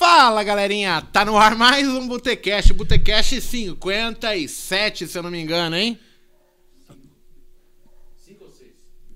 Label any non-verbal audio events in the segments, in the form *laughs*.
Fala galerinha, tá no ar mais um Botecast, Botecast 57, se eu não me engano, hein?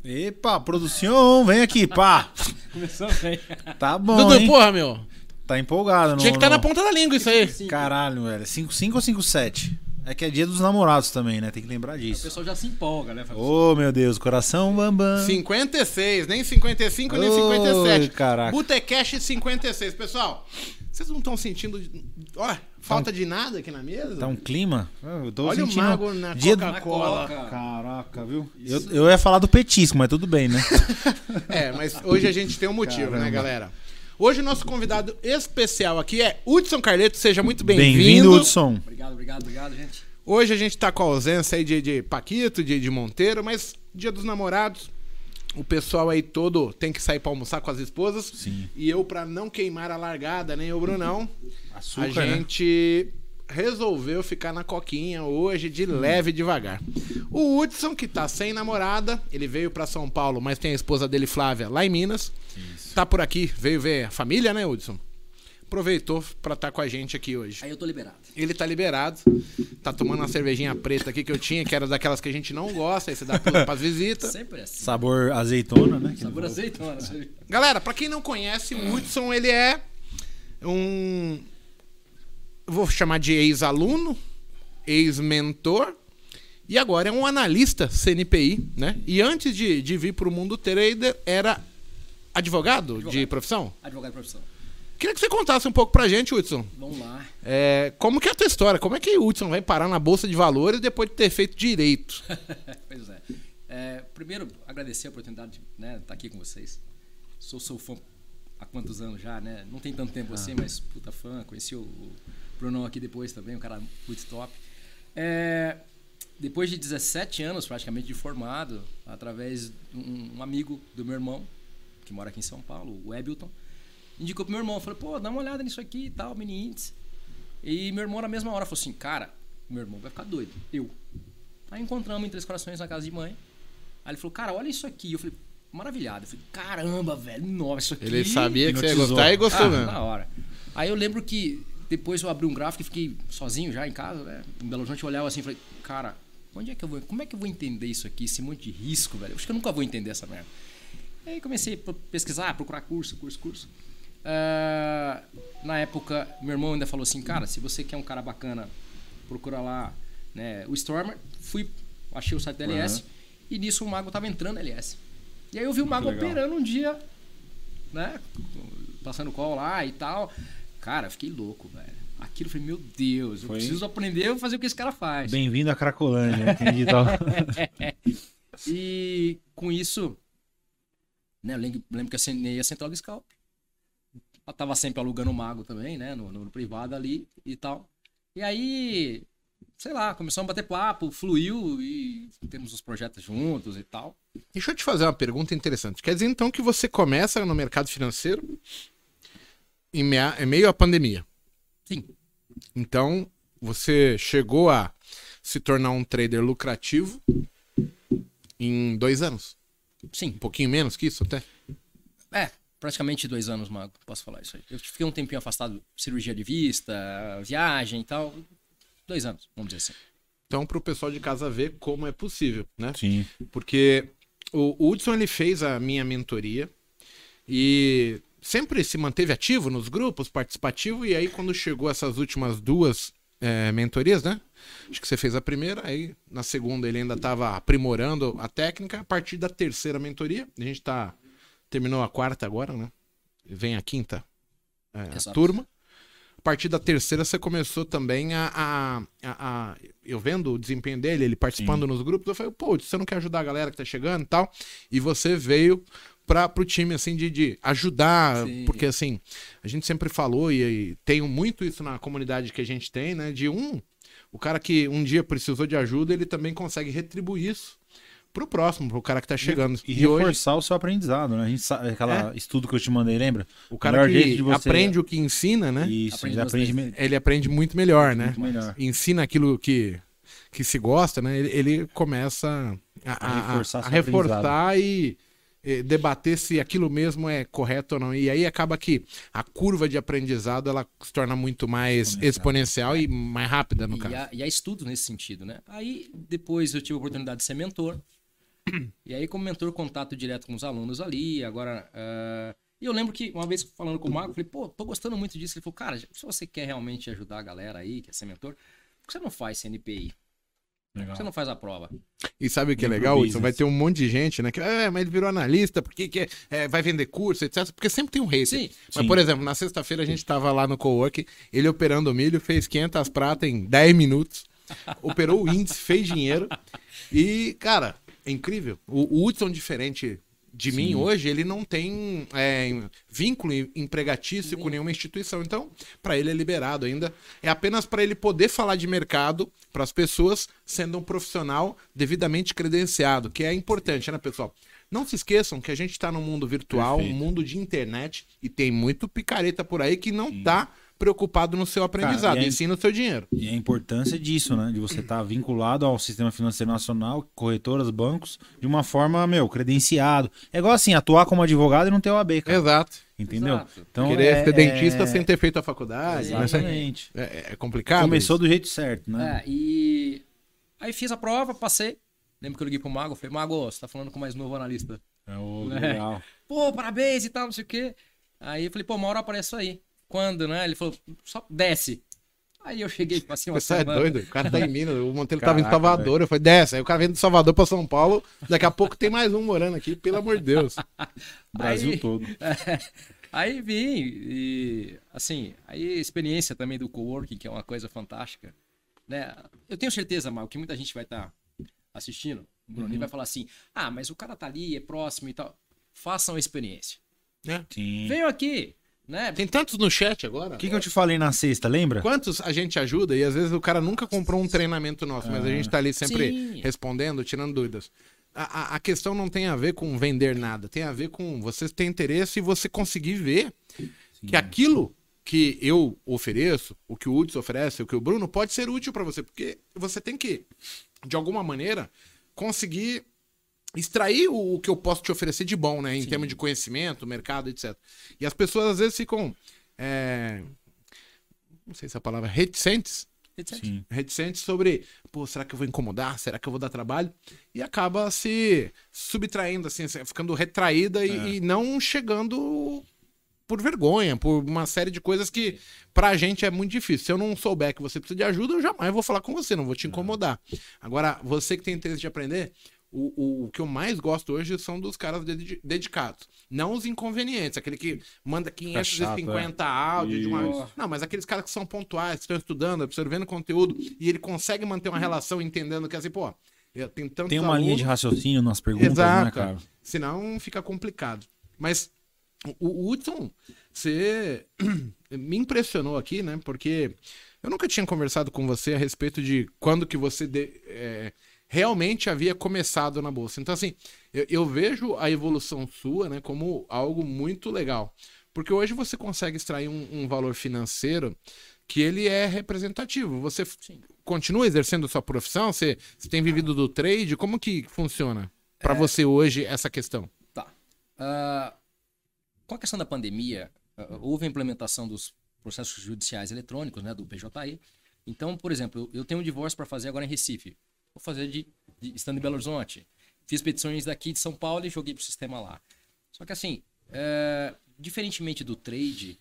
Epa, produção, vem aqui, pá. Começou bem. Tá bom, Dudu, hein? porra, meu. Tá empolgado, Tinha que estar tá na ponta da língua isso aí. Caralho, velho. 5 ou 5 7? É que é dia dos namorados também, né? Tem que lembrar O disso. pessoal já se empolga, né? Ô, meu Deus, coração bambam. 56, nem 55, nem Oi, 57. caraca. Botecast 56. Pessoal, vocês não estão sentindo, ó, falta de nada aqui na mesa? Tá um clima? Eu tô Olha o sentindo... mago na dia Coca-Cola. Coca. Caraca, viu? Eu, eu ia falar do petisco, mas tudo bem, né? *laughs* É, mas hoje a gente tem um motivo, né, Caramba. galera? Hoje o nosso convidado especial aqui é Hudson Carleto, seja muito Bem-vindo, bem-vindo. Hudson. Obrigado, obrigado, obrigado, gente. Hoje a gente tá com a ausência aí de, de Paquito, de, de Monteiro, mas dia dos namorados, o pessoal aí todo tem que sair pra almoçar com as esposas. Sim. E eu, pra não queimar a largada, nem o Brunão, *laughs* Açúcar, a né? gente resolveu ficar na coquinha hoje, de leve e devagar. O Hudson, que tá sem namorada, ele veio pra São Paulo, mas tem a esposa dele, Flávia, lá em Minas. Tá por aqui, veio ver a família, né, Hudson? Aproveitou pra estar com a gente aqui hoje. Aí eu tô liberado. Ele tá liberado. Tá tomando uma cervejinha preta aqui que eu tinha, que era daquelas que a gente não gosta, aí você dá pulo pras visitas. Sempre assim. Sabor azeitona, né? Sabor azeitona. Galera, pra quem não conhece, o Hudson, ele é um. eu Vou chamar de ex-aluno, ex-mentor. E agora é um analista CNPI, né? E antes de, de vir pro mundo trader, era advogado, de Advogado. profissão. Advogado de profissão. Queria que você contasse um pouco pra gente, Hudson. Vamos lá. É, como que é a tua história? Como é que o Hudson vai parar na Bolsa de Valores depois de ter feito direito? *laughs* pois é. É, Primeiro, agradecer a oportunidade de né, estar aqui com vocês. Sou seu fã há quantos anos já, né? Não tem tanto tempo assim, mas puta fã. Conheci o, o Brunão aqui depois também, um cara muito top. É, depois de 17 anos praticamente de formado, através de um, um amigo do meu irmão, que mora aqui em São Paulo, o Ebilton, indicou pro meu irmão, falou, pô, dá uma olhada nisso aqui e tal, mini índice. E meu irmão na mesma hora falou assim, cara, meu irmão vai ficar doido, eu. Aí encontramos em Três Corações na casa de mãe. Aí ele falou, cara, olha isso aqui. Eu falei, maravilhado. Eu falei, caramba, velho, nossa, isso aqui. Ele sabia que você ia gostar e gostou Ah, mesmo. na hora. Aí eu lembro que depois eu abri um gráfico e fiquei sozinho já em casa, né? Em Belo Horizonte eu olhava assim e falei, cara, onde é que eu vou. Como é que eu vou entender isso aqui, esse monte de risco, velho? Eu acho que eu nunca vou entender essa merda. Aí comecei a pesquisar, procurar curso, curso, curso. Ah, na época, meu irmão ainda falou assim, cara, se você quer um cara bacana, procura lá né, o Stormer. Fui, achei o site da LS e nisso o Mago tava entrando na LS. E aí eu vi o Mago operando um dia, né? Passando call lá e tal. Cara, fiquei louco, velho. Aquilo eu falei, meu Deus, eu Foi- preciso aprender a fazer o que esse cara faz. Bem-vindo a Cracolândia, entendi tal. *laughs* E com isso, né, eu lembro, lembro que assinei a Central do Scalp. Eu tava sempre alugando o Mago também, né, no, no privado ali e tal. E aí, sei lá, começamos a bater papo, fluiu e temos os projetos juntos e tal. Deixa eu te fazer uma pergunta interessante. Quer dizer então que você começa no mercado financeiro em, mea- em meio à pandemia. Sim, Então, você chegou a se tornar um trader lucrativo em dois anos. Sim. Um pouquinho menos que isso até. É, praticamente dois anos, Mago, posso falar isso aí. Eu fiquei um tempinho afastado, cirurgia de vista, viagem e tal. Dois anos, vamos dizer assim. Então, para o pessoal de casa ver como é possível, né? Sim. Porque o o Hudson ele fez a minha mentoria e sempre se manteve ativo nos grupos, participativo, e aí quando chegou essas últimas duas é, mentorias, né? Acho que você fez a primeira, aí na segunda ele ainda estava aprimorando a técnica. A partir da terceira mentoria, a gente tá. Terminou a quarta agora, né? Vem a quinta é, turma. A partir da terceira, você começou também a, a, a- a- Eu vendo o desempenho dele, ele participando nos grupos, eu falei, pô, você não quer ajudar a galera que tá chegando e tal? E você veio para pro time, assim, de, de ajudar, Sim. porque, assim, a gente sempre falou, e, e tenho muito isso na comunidade que a gente tem, né? De um, o cara que um dia precisou de ajuda, ele também consegue retribuir isso pro próximo, pro cara que tá chegando. E, E, hoje, reforçar o seu aprendizado, né? A gente sabe, aquela estudo que eu te mandei, lembra? o cara que de você- aprende o que ensina, né? Isso, Aprende ele aprende me- ele aprende muito melhor, né? muito melhor. Ensina aquilo que, que se gosta, né? Ele, ele começa a, A reforçar a seu reforçar e, debater se aquilo mesmo é correto ou não. E aí acaba que a curva de aprendizado ela se torna muito mais exponencial, e mais rápida, no e, caso. há, e há estudos nesse sentido, né? Aí depois eu tive a oportunidade de ser mentor. E aí, como mentor, contato direto com os alunos ali. Agora. ah, E eu lembro que uma vez falando com o Marco, eu falei, pô, tô gostando muito disso. Ele falou, cara, se você quer realmente ajudar a galera aí, quer ser mentor, por que você não faz CNPI? Legal. você não faz a prova? E sabe o que é legal, Hudson? business. Vai ter um monte de gente, né? Que, é, mas ele virou analista, porque que, é, vai vender curso, etc. Porque sempre tem um hater. Sim. Mas, Sim. por exemplo, na sexta-feira a gente tava lá no cowork, ele operando o milho, fez 500 pratas em 10 minutos, operou o índice, fez dinheiro. E, cara, é incrível. O, o Hudson, diferente de mim hoje, ele não tem é, vínculo empregatício com nenhuma instituição. Então, para ele é liberado ainda. É apenas para ele poder falar de mercado para as pessoas, sendo um profissional devidamente credenciado, que é importante, né, pessoal? Não se esqueçam que a gente está num mundo virtual, Perfeito. um mundo de internet, e tem muito picareta por aí que não tá preocupado no seu aprendizado, e aí- e sim no seu dinheiro. E a importância disso, né? De você estar vinculado ao sistema financeiro nacional, corretoras, bancos, de uma forma, meu, credenciado. É igual assim, atuar como advogado e não ter OAB, cara. Exato. Entendeu? Exato. Então, Querer é- ser dentista é- sem ter feito a faculdade. né? Exatamente. É, é complicado. Começou isso. do jeito certo, né? É, e aí fiz a prova, passei. Lembro que eu liguei pro Mago, falei, Mago, você tá falando com o mais novo analista. É, o É. *laughs* legal. Pô, parabéns e tal, não sei o quê. Aí eu falei, pô, uma hora eu apareço aí. Quando, né? Ele falou, só desce. Aí eu cheguei, passei uma Você é semana. doido? O cara tá em Minas. O Monteiro tava em Caraca, Salvador. Eu falei, desce. Aí o cara vem de Salvador pra São Paulo. Daqui a pouco tem mais um morando aqui, pelo amor de Deus. *laughs* Brasil Aí- todo. *laughs* Aí vim e, assim, aí a experiência também do coworking, que é uma coisa fantástica, né? Eu tenho certeza, Mal, que muita gente vai estar assistindo, o Bruno, Uhum. vai falar assim, ah, mas o cara tá ali, é próximo e tal. Façam a experiência. Sim. Venham aqui, né? Tem tantos no chat agora. O que, que eu te falei na sexta, lembra? Quantos a gente ajuda e às vezes o cara nunca comprou um treinamento nosso, mas a gente tá ali sempre Sim. respondendo, tirando dúvidas. A, a- a questão não tem a ver com vender nada, tem a ver com você ter interesse e você conseguir ver que aquilo que eu ofereço, o que o Hudson oferece, o que o Bruno, pode ser útil para você, porque você tem que, de alguma maneira, conseguir extrair o, o que eu posso te oferecer de bom, né? Em termos de conhecimento, mercado, etc. E as pessoas às vezes ficam. é, não sei se é a palavra reticentes Sim. reticentes sobre, pô, será que eu vou incomodar? Será que eu vou dar trabalho? E acaba se subtraindo, assim, ficando retraída e, e não chegando por vergonha, por uma série de coisas que pra gente é muito difícil. Se eu não souber que você precisa de ajuda, eu jamais vou falar com você, não vou te incomodar. Agora, você que tem interesse de aprender, o, o, o que eu mais gosto hoje são dos caras dedi- dedicados. Não os inconvenientes, aquele que manda 550 áudios de uma Isso. Não, mas aqueles caras que são pontuais, que estão estudando, absorvendo conteúdo, e ele consegue manter uma relação entendendo que assim, pô, eu tenho tantos Tem uma linha alunos- de raciocínio nas perguntas, Exato. né, cara? Senão fica complicado. Mas o, o Hudson, você *clears throat* me impressionou aqui, né? Porque eu nunca tinha conversado com você a respeito de quando que você de- é, realmente havia começado na Bolsa. Então, assim, eu, eu vejo a evolução sua né, como algo muito legal. Porque hoje você consegue extrair um, um valor financeiro que ele é representativo. Você f- continua exercendo sua profissão? Você, você tem vivido do trade? Como que funciona para você hoje essa questão? Tá. Ah, com a questão da pandemia, ah, houve a implementação dos processos judiciais eletrônicos, né, do PJI. Então, por exemplo, eu- eu tenho um divórcio para fazer agora em Recife. Vou fazer de, de estando em Belo Horizonte. Fiz petições daqui de São Paulo e joguei pro sistema lá. Só que assim, é, diferentemente do trade,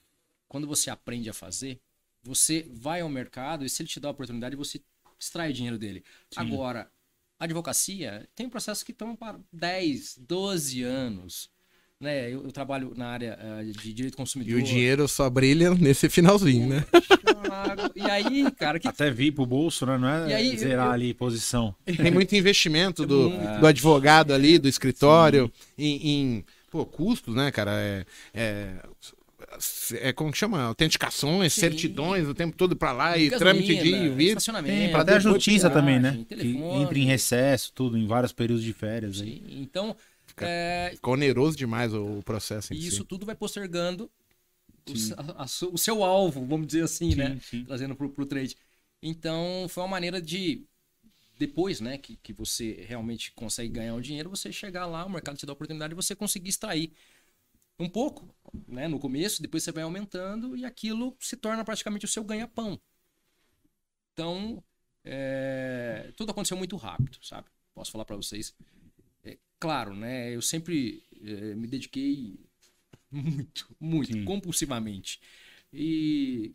quando você aprende a fazer, você vai ao mercado e se ele te dá a oportunidade, você extrai o dinheiro dele. Agora, a advocacia tem processos que estão para 10, 12 anos. Né? Eu, eu trabalho na área eh, de direito E consumidor. o dinheiro só brilha nesse finalzinho, né? E aí, cara, que Até vir pro bolso, né? Não é E aí, zerar eu- ali posição. Tem muito investimento do, do advogado ali, do escritório, em, em, pô, custos, né, cara? É, é, é como que chama? Autenticações, Sim. certidões o tempo todo pra lá e gasolina, trâmite de ir e vir. estacionamento, Tem, até a depois justiça também, né? Que telefone. entra em recesso, tudo, em vários períodos de férias. Aí. Sim, Então, é, Fica oneroso demais o, o processo e si. isso tudo vai postergando o, a- a o seu alvo, vamos dizer assim, né? sim. Trazendo pro, pro trade. Então, foi uma maneira de, depois, né, que, que você realmente consegue ganhar o dinheiro, você chegar lá, o mercado te dá a oportunidade de você conseguir extrair um pouco, né, no começo, depois você vai aumentando e aquilo se torna praticamente o seu ganha-pão. Então, é, tudo aconteceu muito rápido, sabe? Posso falar para vocês. É, claro, né, eu sempre é, me dediquei muito, muito, Sim. compulsivamente. E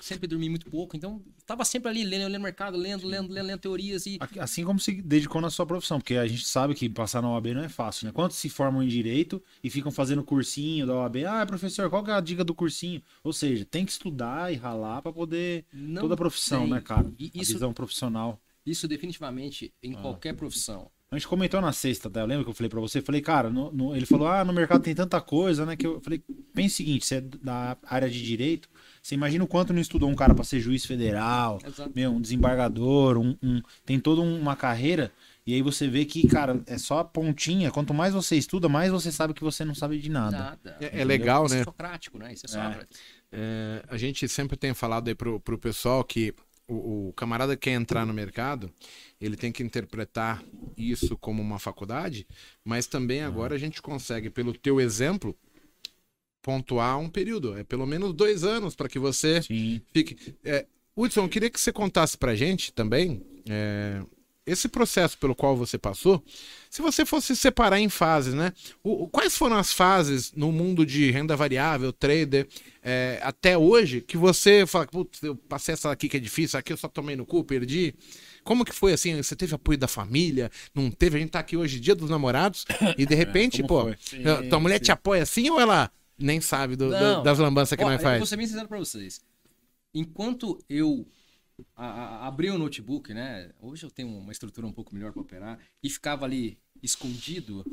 sempre dormi muito pouco, então tava sempre ali lendo, lendo mercado, lendo, lendo, lendo, lendo teorias e assim como se dedicou na sua profissão, porque a gente sabe que passar na OAB não é fácil, né? Quantos se formam em direito e ficam fazendo cursinho da OAB? Ah, professor, qual que é a dica do cursinho? Ou seja, tem que estudar e ralar para poder não toda a profissão, tem. né, cara? E isso, a visão profissional. Isso definitivamente em ah. qualquer profissão. A gente comentou na sexta, tá? Eu lembro que eu falei para você, falei, cara, no, no, ele falou, ah, no mercado tem tanta coisa, né? Que eu falei, pense o seguinte, você é da área de direito, você imagina o quanto não estudou um cara para ser juiz federal, meu, um desembargador, um, um, tem toda uma carreira, e aí você vê que, cara, é só a pontinha. Quanto mais você estuda, mais você sabe que você não sabe de nada. nada. É, é legal, né? Isso é socrático, né? Isso é, é. é a gente sempre tem falado aí pro, pro pessoal que o, o, camarada que quer entrar no mercado, ele tem que interpretar isso como uma faculdade, mas também agora a gente consegue, pelo teu exemplo, pontuar um período. É pelo menos dois anos para que você Sim. fique. É, Hudson, eu queria que você contasse para gente também é, esse processo pelo qual você passou. Se você fosse separar em fases, né? O, quais foram as fases no mundo de renda variável, trader, é, até hoje, que você fala, putz, eu passei essa aqui que é difícil, aqui eu só tomei no cu, perdi. Como que foi assim? Você teve apoio da família? Não teve? A gente tá aqui hoje, dia dos namorados, *coughs* e de repente, é, pô, sim, tua mulher sim. te apoia assim ou ela nem sabe do, do, das lambanças que ó, nós faz. Eu vou ser bem sincero pra vocês. Enquanto eu a, a, o notebook, né? Hoje eu tenho uma estrutura um pouco melhor para operar e ficava ali escondido,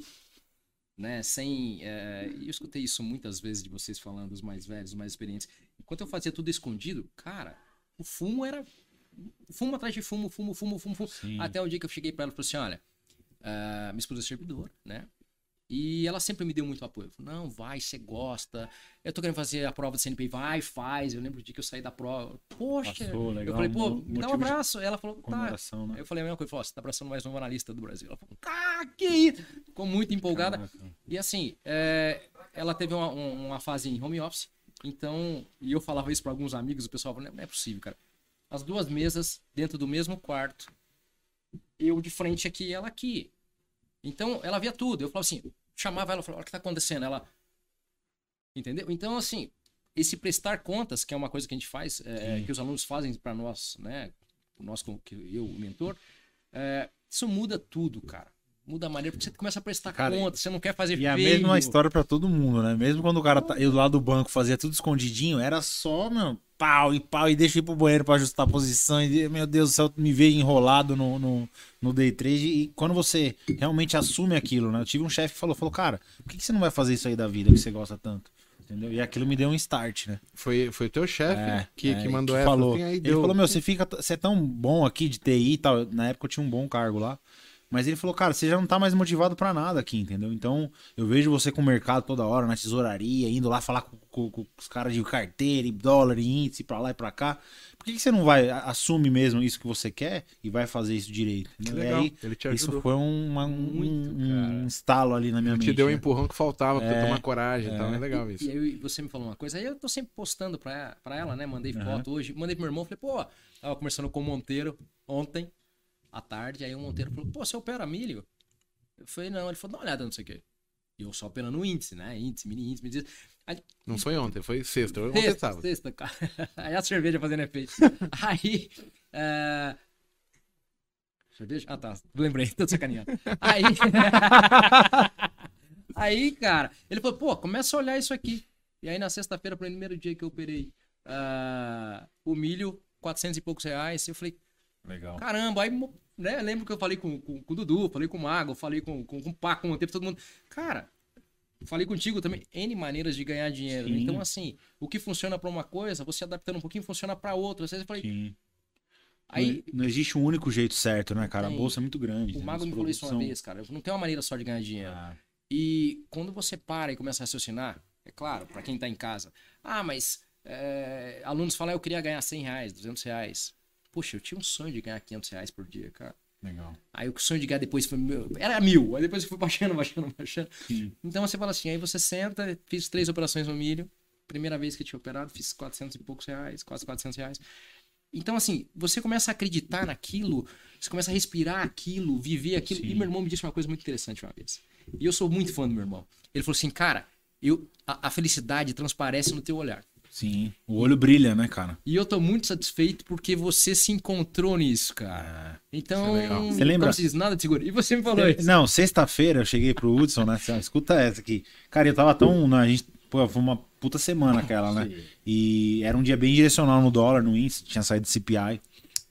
né? Sem. É, eu escutei isso muitas vezes de vocês falando, os mais velhos, os mais experientes. Enquanto eu fazia tudo escondido, cara, o fumo era. Fumo atrás de fumo, fumo, fumo, fumo, fumo. Até o dia que eu cheguei para ela e falei assim: olha, uh, minha esposa é servidora, né? E ela sempre me deu muito apoio. Falou, não, vai, você gosta. Eu tô querendo fazer a prova do CNPI, vai, faz. Eu lembro do dia que eu saí da prova. Poxa, Passou, legal, eu falei, pô, me dá um abraço. Ela falou, tá. Né? Eu falei a mesma coisa, falou, você tá abraçando mais um analista do Brasil. Ela falou, ah, que isso? Ficou muito empolgada. Caraca. E assim, é, ela teve uma, uma fase em home office. Então, e eu falava isso para alguns amigos, o pessoal falou, não é possível, cara. As duas mesas dentro do mesmo quarto. Eu de frente aqui e ela aqui. Então, ela via tudo. Eu falava assim, chamava ela e falava, olha o que está acontecendo. Ela. Entendeu? Então, assim, esse prestar contas, que é uma coisa que a gente faz, é, que os alunos fazem para nós, né? Nós, que eu, o mentor, é, isso muda tudo, cara. Muda a maneira, porque você começa a prestar cara, conta, você não quer fazer E feio. a mesma história para todo mundo, né? Mesmo quando o cara tá, eu lá do banco fazia tudo escondidinho, era só, meu, pau e pau e deixa ir pro banheiro para ajustar a posição. E, meu Deus do céu, me veio enrolado no, no, no day trade. E quando você realmente assume aquilo, né? Eu tive um chefe que falou, falou, cara, por que, que você não vai fazer isso aí da vida que você gosta tanto? Entendeu? E aquilo me deu um start, né? Foi, foi o teu chefe é, que, é, que mandou que essa. Falou. Assim, Ele deu... falou, meu, você fica. Você é tão bom aqui de TI e tal. Na época eu tinha um bom cargo lá. Mas ele falou, cara, você já não tá mais motivado para nada aqui, entendeu? Então, eu vejo você com o mercado toda hora, na tesouraria, indo lá falar com, com, com os caras de carteira, e dólar, e índice, pra lá e pra cá. Por que, que você não vai, assume mesmo isso que você quer e vai fazer isso direito? Entendeu? Legal. E aí, ele te ajudou. isso foi uma, um, Muito, um, instalo ali na minha ele mente. te deu o um né? empurrão que faltava é, pra tomar coragem, é. então é legal isso. E, e aí você me falou uma coisa, aí eu tô sempre postando pra, pra ela, né? Mandei uhum. foto hoje, mandei pro meu irmão, falei, pô, tava conversando com o Monteiro ontem, à tarde, aí o Monteiro falou, pô, você opera milho? Eu falei, não. Ele falou, dá uma olhada, não sei o quê. E eu só operando o índice, né? Índice, mini índice, mini índice. Aí, não foi ontem, foi sexta. Eu sexta, tava. sexta, cara. *laughs* Aí a cerveja fazendo efeito. *laughs* Aí. É... Cerveja? Ah, tá. Lembrei, tô sacaneando. Aí. *laughs* aí, cara, ele falou, pô, começa a olhar isso aqui. E aí na sexta-feira, primeiro dia que eu operei uh, o milho, 400 e poucos reais, eu falei, Legal. Caramba, aí né, lembro que eu falei com, com, com o Dudu, falei com o Mago, falei com, com, com o Paco, com o tempo, todo mundo. Cara, falei contigo também, N maneiras de ganhar dinheiro. Sim. Então, assim, o que funciona para uma coisa, você adaptando um pouquinho, funciona para outra. Às vezes eu falei. Sim. Aí, não, não, existe um único jeito certo, né, cara? Tem, a bolsa é muito grande. O Mago me falou isso uma vez, cara. Não tem uma maneira só de ganhar dinheiro. Ah. E quando você para e começa a raciocinar, é claro, para quem tá em casa. Ah, mas é, alunos falam, ah, eu queria ganhar 100 reais, 200 reais. Poxa, eu tinha um sonho de ganhar 500 reais por dia, cara. Legal. Aí o sonho de ganhar depois foi meu- era mil, aí depois eu fui baixando, *laughs* baixando, baixando. Sim. Então você fala assim, aí você senta, fiz três operações no milho, primeira vez que eu tinha operado, fiz 400 e poucos reais, quase 400 reais. Então assim, você começa a acreditar naquilo, você começa a respirar aquilo, viver aquilo. Sim. E meu irmão me disse uma coisa muito interessante uma vez. E eu sou muito fã do meu irmão. Ele falou assim, cara, eu, a, a felicidade transparece no teu olhar. Sim. O olho brilha, né, cara? E eu tô muito satisfeito porque você se encontrou nisso, cara. Então, Isso é. Você lembra? Como se diz, nada te segura. E você me falou isso. Não, sexta-feira eu cheguei pro Hudson, né? Escuta essa aqui. Cara, eu tava tão. né, a gente, pô, foi uma puta semana aquela, né? E era um dia bem direcional no dólar, no índice, tinha saído do CPI.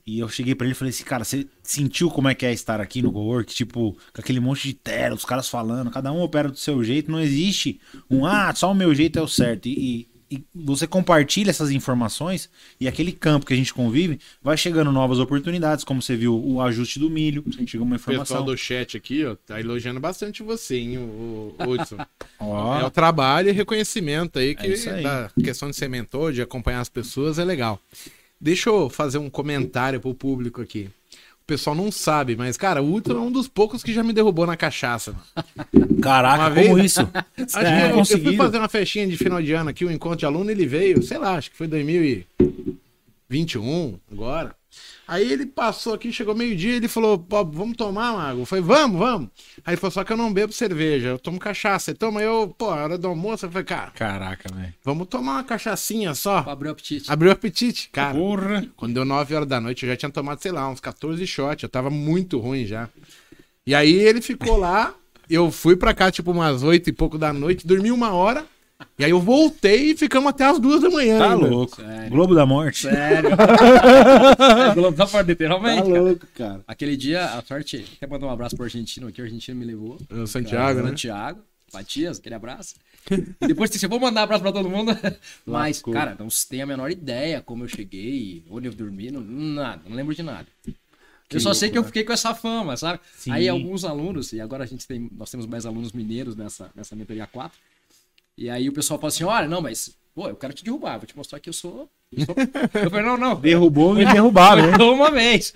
E eu cheguei pra ele e falei assim, cara, você sentiu como é que é estar aqui no Cowork? Tipo, com aquele monte de tela, os caras falando, cada um opera do seu jeito, não existe um, ah, só o meu jeito é o certo. E, e- e você compartilha essas informações e aquele campo que a gente convive, vai chegando novas oportunidades, como você viu o ajuste do milho, chegou uma O pessoal informação. do chat aqui, ó, tá elogiando bastante você, hein, o, o *laughs* Hudson. Ó, É o trabalho e reconhecimento aí que É aí. da questão de ser mentor, de acompanhar as pessoas é legal. Deixa eu fazer um comentário pro público aqui. O pessoal não sabe, mas, cara, o Hudson é um dos poucos que já me derrubou na cachaça. Caraca, Uma como vez- isso? Acho que Sério? eu, eu fui fazer uma festinha de final de ano aqui, um encontro de aluno, ele veio, sei lá, acho que foi 2021, agora. Aí ele passou aqui, chegou meio-dia, ele falou, pô, vamos tomar, Mago? Eu falei, vamos, vamos. Aí ele falou, só que eu não bebo cerveja, eu tomo cachaça. Você toma? Eu, pô, a hora do almoço, eu falei, cara, Caraca, velho. vamos tomar uma cachaçinha só. Pra abrir o apetite. Abriu o apetite, cara. Porra. Quando deu 9 horas da noite, eu já tinha tomado, sei lá, uns 14 shots. Eu tava muito ruim já. E aí ele ficou lá. Eu fui pra cá, tipo, umas 8 e pouco da noite, dormi uma hora. E aí eu voltei e ficamos até as duas da manhã. Tá ainda. louco. Sério. Globo da Morte. Sério. *laughs* é, Globo da Morte, literalmente. cara. louco, cara. Aquele dia, a sorte, quer mandar um abraço pro argentino aqui, o argentino me levou. O Santiago, né? Santiago, Matias, aquele abraço. E depois disse, eu vou mandar um abraço pra todo mundo. *laughs* Mas, Lascou. cara, não se tem a menor ideia como eu cheguei, onde eu dormi, não, nada, não lembro de nada. eu só sei que eu fiquei com essa fama, sabe? Sim. Aí alguns alunos, e agora a gente tem, nós temos mais alunos mineiros nessa, nessa mentoria 4. E aí o pessoal fala assim: olha, não, mas, pô, eu quero te derrubar, vou te mostrar que eu sou. Eu, sou... *laughs* eu falei, não, não. Derrubou e *laughs* derrubaram, né? *laughs* Uma vez.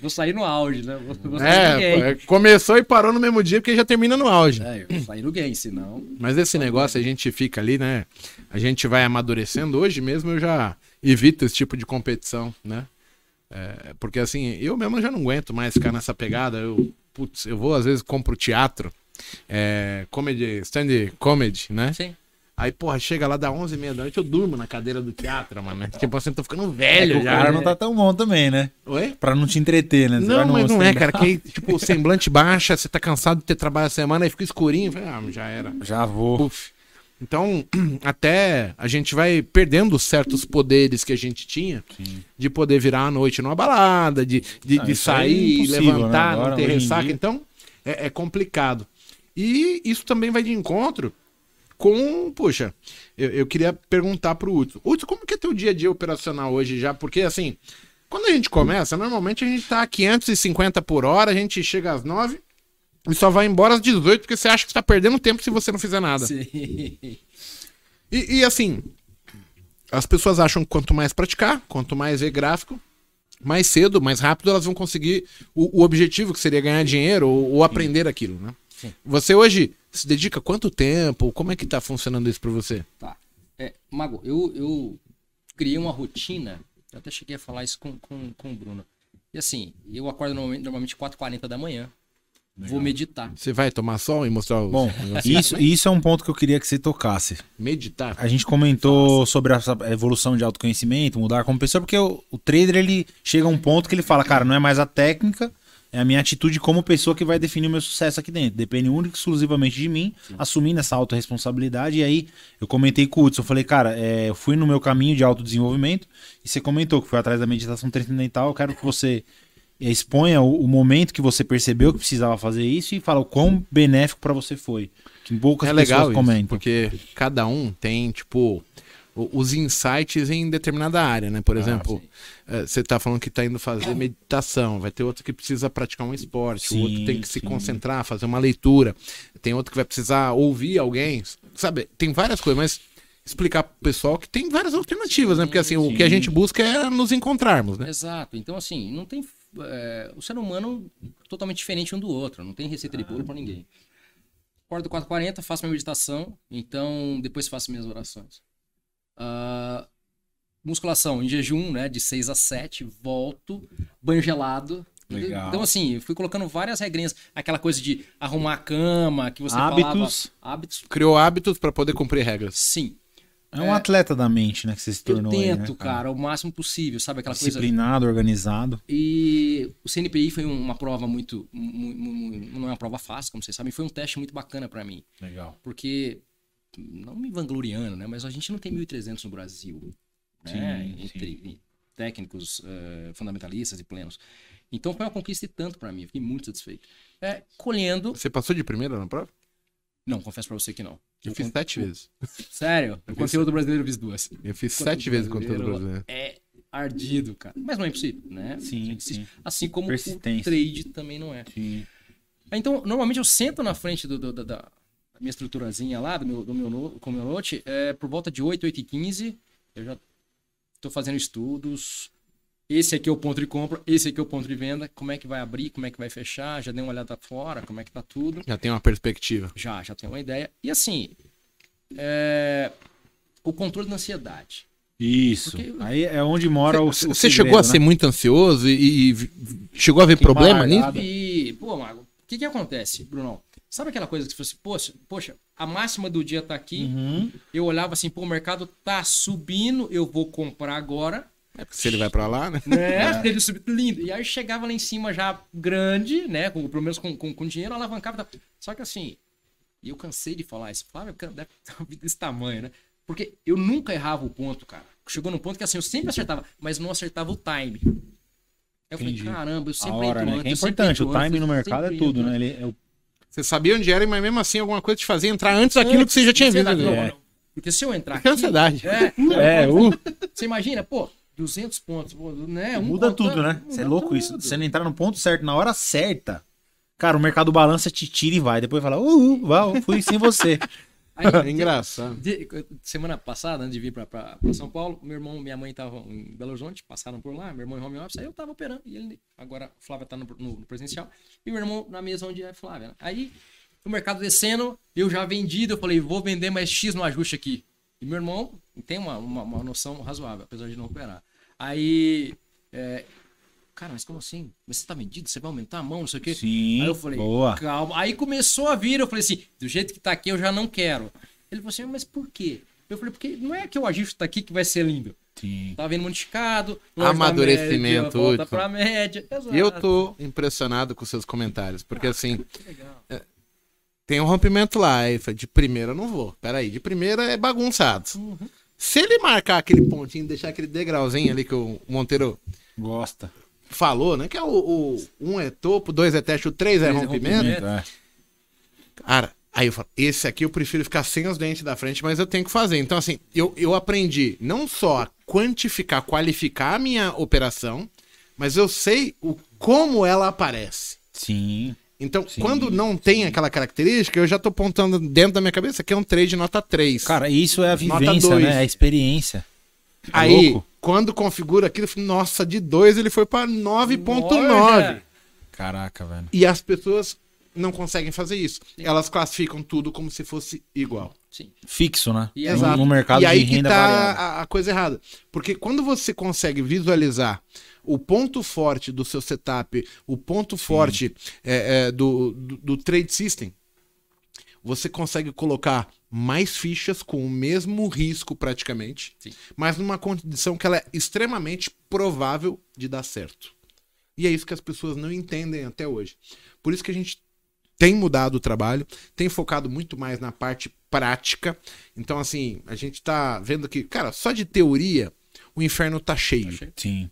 vou sair no auge, né? Vou, vou É, pô, é, começou e parou no mesmo dia porque já termina no auge. É, eu vou sair no game, senão. Mas esse negócio a gente fica ali, né? A gente vai amadurecendo. Hoje mesmo eu já evito esse tipo de competição, né? É, porque assim, eu mesmo já não aguento mais ficar nessa pegada. Eu, putz, eu vou às vezes compro teatro, é, comedy, stand comedy, né? Sim. Aí, porra, chega lá da 11 e meia da noite, eu durmo na cadeira do teatro, mano. Tipo assim, eu tô ficando É velho o já. cara né? não tá tão bom também, né? Oi? Pra não te entreter, né? Você Não, mas não é, cara. Que *laughs* tipo, o semblante baixa, você tá cansado de ter trabalho a semana, aí fica escurinho. Ah, já era. Já vou. Puf. Então, *clears throat* até a gente vai perdendo certos poderes que a gente tinha de poder virar à noite numa balada, de, de, Ah, de é sair, impossível, levantar, né? Agora, não ter ressaca. dia- Então, é, é complicado. E isso também vai de encontro com. Puxa, eu, eu queria perguntar pro Hudson. Hudson, como que é teu dia a dia operacional hoje já? Porque, assim, quando a gente começa, normalmente a gente tá a 550 por hora, a gente chega às 9 e só vai embora às 18, porque você acha que você tá perdendo tempo se você não fizer nada. Sim. E, e, assim, as pessoas acham que quanto mais praticar, quanto mais ver gráfico, mais cedo, mais rápido elas vão conseguir o, o objetivo, que seria ganhar dinheiro ou, ou aprender aquilo, né? Você hoje se dedica quanto tempo? Como é que tá funcionando isso pra você? Tá. É, Mago, eu, eu criei uma rotina, eu até cheguei a falar isso com, com, com o Bruno. E assim, eu acordo normalmente, normalmente 4h40 da manhã, vou meditar. Você vai tomar sol e mostrar os Bom, isso, isso é um ponto que eu queria que você tocasse. Meditar. A gente comentou sobre essa evolução de autoconhecimento, mudar como pessoa, porque o, o trader ele chega a um ponto que ele fala, cara, não é mais a técnica, é a minha atitude como pessoa que vai definir o meu sucesso aqui dentro. Depende única e exclusivamente de mim, assumindo essa autorresponsabilidade. E aí eu comentei com o Hudson, eu falei, cara, é, eu fui no meu caminho de autodesenvolvimento e você comentou que foi atrás da meditação transcendental. Eu quero que você é, exponha o, o momento que você percebeu que precisava fazer isso e fala o quão benéfico para você foi. Que poucas é legal pessoas isso, comentam. porque cada um tem, tipo, os insights em determinada área, né? Por exemplo, eh, você tá falando que tá indo fazer meditação, vai ter outro que precisa praticar um esporte, o outro Sim, tem que se sim. concentrar, fazer uma leitura, tem outro que vai precisar ouvir alguém, sabe? Tem várias coisas, mas explicar pro pessoal que tem várias alternativas, né? Porque assim, o que a gente busca é nos encontrarmos, né? Exato. Então, assim, não tem é, o ser humano totalmente diferente um do outro, não tem receita de bolo pra ninguém. Acordo 4h40, faço minha meditação, então depois faço minhas orações. Ah, musculação em jejum, né, de 6 a 7, volto, banho gelado. Legal. Então, assim, eu fui colocando várias regrinhas. Aquela coisa de arrumar a cama, que você Hábitos. falava. Hábitos. Criou hábitos pra poder cumprir regras. Sim. É um atleta da mente, né? Que você se Eu tornou. aí, né, tento, cara, o máximo possível, sabe? Aquela coisa. Disciplinado, organizado. E o CNPI foi uma prova muito, mu- mu- mu- Não é uma prova fácil, como vocês sabem, foi um teste muito bacana pra mim. Legal. Porque, não me vangloriando, né? Mas a gente não tem 1.300 no Brasil. Né? Sim, Entre técnicos eh, fundamentalistas e plenos. Então foi uma conquista e tanto pra mim. Fiquei muito satisfeito. É, colhendo. Você passou de primeira na prova? Não, confesso pra você que não. Eu fiz sete vezes. Sério? *laughs* O conteúdo brasileiro eu fiz duas. Eu fiz sete vezes o brasileiro. É ardido, cara. Mas não é impossível, né? Sim, Assim- sim. Assim como o trade também não é. Sim. Então, normalmente eu sento na frente do, do- da minha estruturazinha lá, do meu, do meu, no- com o meu note, é, por volta de 8, 8 e 15, eu já tô fazendo estudos. Esse aqui é o ponto de compra, esse aqui é o ponto de venda. Como é que vai abrir, como é que vai fechar, já dei uma olhada fora, como é que tá tudo. Já tem uma perspectiva. Já, já tenho uma ideia. E assim, é, o controle da ansiedade. Isso. Porque- Aí é onde mora o. o Você segredo, chegou a né? ser muito ansioso e, e chegou a ver Fiquei problema nisso? E, pô, Mago, o que que acontece, Brunão? Sabe aquela coisa que você fosse, poxa, poxa, a máxima do dia tá aqui, Uhum. eu olhava assim, pô, o mercado tá subindo, eu vou comprar agora, É porque se ele vai pra lá, né? né? *laughs* Ele subiu, lindo. E aí chegava lá em cima já grande, né? Com, pelo menos com, com, com dinheiro, alavancava. tal. Só que assim, e eu cansei de falar isso. Flávio deve ter uma vida desse tamanho, né? Porque eu nunca errava o ponto, cara. Chegou num ponto que assim, eu sempre acertava, mas não acertava o time. Eu falei, Entendi. caramba, eu A sempre hora, entro né? antes, é importante. O time no mercado é tudo, né? Ele, é o- Você sabia onde era, mas mesmo assim alguma coisa te fazia entrar antes daquilo que você já tinha visto. Não, É. não. Porque se eu entrar aqui... ansiedade. É, *laughs* É, o- Você imagina, pô, 200 pontos, pô, né? Um muda ponto, tudo, né? muda Você é louco isso. tudo. Se você não entrar no ponto certo, na hora certa, cara, o mercado balança, te tira e vai. Depois fala, uhul, vai, fui sem você. *laughs* Aí, *laughs* É engraçado. de- semana passada, antes de vir pra São Paulo, meu irmão e minha mãe estavam em Belo Horizonte, passaram por lá, meu irmão em home office, aí eu tava operando, e ele, agora Flávia tá no, no- presencial, e meu irmão na mesa onde é Flávia. né? Aí, o mercado descendo, eu já vendido, eu falei, vou vender mais X no ajuste aqui. E meu irmão tem uma, uma, uma noção razoável, apesar de não operar. Aí, é, cara, mas como assim? Mas você tá vendido? Você vai aumentar a mão, não sei o quê? Sim, Aí eu falei, boa. calma. Aí começou a vir, eu falei assim, do jeito que tá aqui eu já não quero. Ele falou assim, mas por quê? Eu falei, porque não é que o ajuste tá aqui que vai ser lindo. Sim. Tá vendo modificado, Amadurecimento, média, volta pra média. Exato. Eu tô impressionado com seus comentários, porque assim, Que legal. tem um rompimento lá, aí de primeira eu não vou. Peraí, de primeira é bagunçado. Uhum. Se ele marcar aquele pontinho, deixar aquele degrauzinho ali que o Monteiro Gosta. Falou, né? Que é o, o um é topo, dois é teste, o três é Três é rompimento. rompimento. É. Cara, aí eu falo, esse aqui eu prefiro ficar sem os dentes da frente, mas eu tenho que fazer. Então, assim, eu, eu aprendi não só a quantificar, qualificar a minha operação, mas eu sei o como ela aparece. Sim. Então, Sim, quando não tem aquela característica, eu já tô apontando dentro da minha cabeça que é um trade nota 3. Cara, isso é a vivência, né? É a experiência. Tá aí, louco? Quando configura aquilo, eu falo, nossa, de 2 ele foi pra 9.9. Olha! Caraca, velho. E as pessoas não conseguem fazer isso. Elas classificam tudo como se fosse igual. Sim. Fixo, né? E No- Exato. No mercado e aí de que renda tá a, a coisa errada. Porque quando você consegue visualizar o ponto forte do seu setup, o ponto forte é, é, do, do, do trade system, você consegue colocar mais fichas com o mesmo risco praticamente, Sim. mas numa condição que ela é extremamente provável de dar certo. E é isso que as pessoas não entendem até hoje. Por isso que a gente tem mudado o trabalho, tem focado muito mais na parte prática. Então, assim, a gente tá vendo que, cara, só de teoria, o inferno tá cheio. cheio. Sim.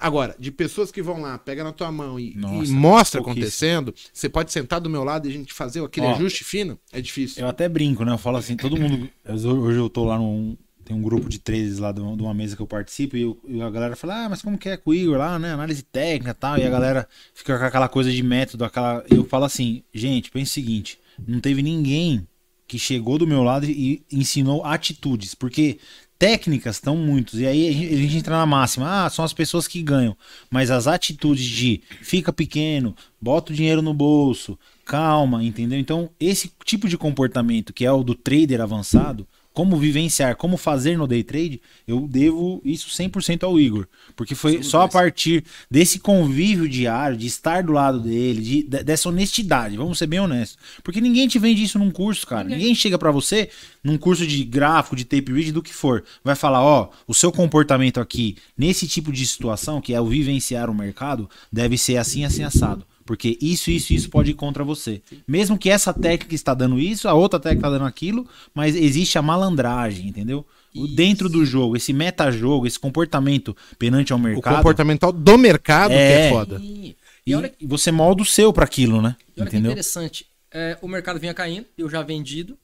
Agora, de pessoas que vão lá, pega na tua mão e, Nossa, e mostra acontecendo, você pode sentar do meu lado e a gente fazer aquele Ó, ajuste fino, é difícil. Eu até brinco, né? Eu falo assim, todo mundo. Hoje eu tô lá num. Tem um grupo de trades lá de uma mesa que eu participo e, eu- e a galera fala, ah, mas como que é com o Igor lá, né? Análise técnica e tal. E a galera fica com aquela coisa de método, aquela. E eu falo assim, gente, pensa o seguinte: não teve ninguém que chegou do meu lado e ensinou atitudes, porque técnicas estão muitos. E aí a gente, a gente entra na máxima, ah, são as pessoas que ganham, mas as atitudes de fica pequeno, bota o dinheiro no bolso, calma, entendeu? Então, esse tipo de comportamento que é o do trader avançado, como vivenciar, como fazer no day trade, eu devo isso 100% ao Igor. Porque foi só a partir desse convívio diário, de estar do lado dele, de, dessa honestidade, vamos ser bem honestos. Porque ninguém te vende isso num curso, cara. Ninguém, ninguém chega para você num curso de gráfico, de tape read, do que for. Vai falar, ó, o seu comportamento aqui, nesse tipo de situação, que é o vivenciar o mercado, deve ser assim, assim, assado. Porque isso, isso, isso pode ir contra você. Mesmo que essa técnica está dando isso, a outra técnica está dando aquilo, mas existe a malandragem, entendeu? Isso. Dentro do jogo, esse metajogo, esse comportamento perante ao mercado. O comportamental do mercado é, que é foda. E, e, olha, e você molda o seu para aquilo, né? E olha entendeu? que interessante. É, o mercado vinha caindo, eu já vendido,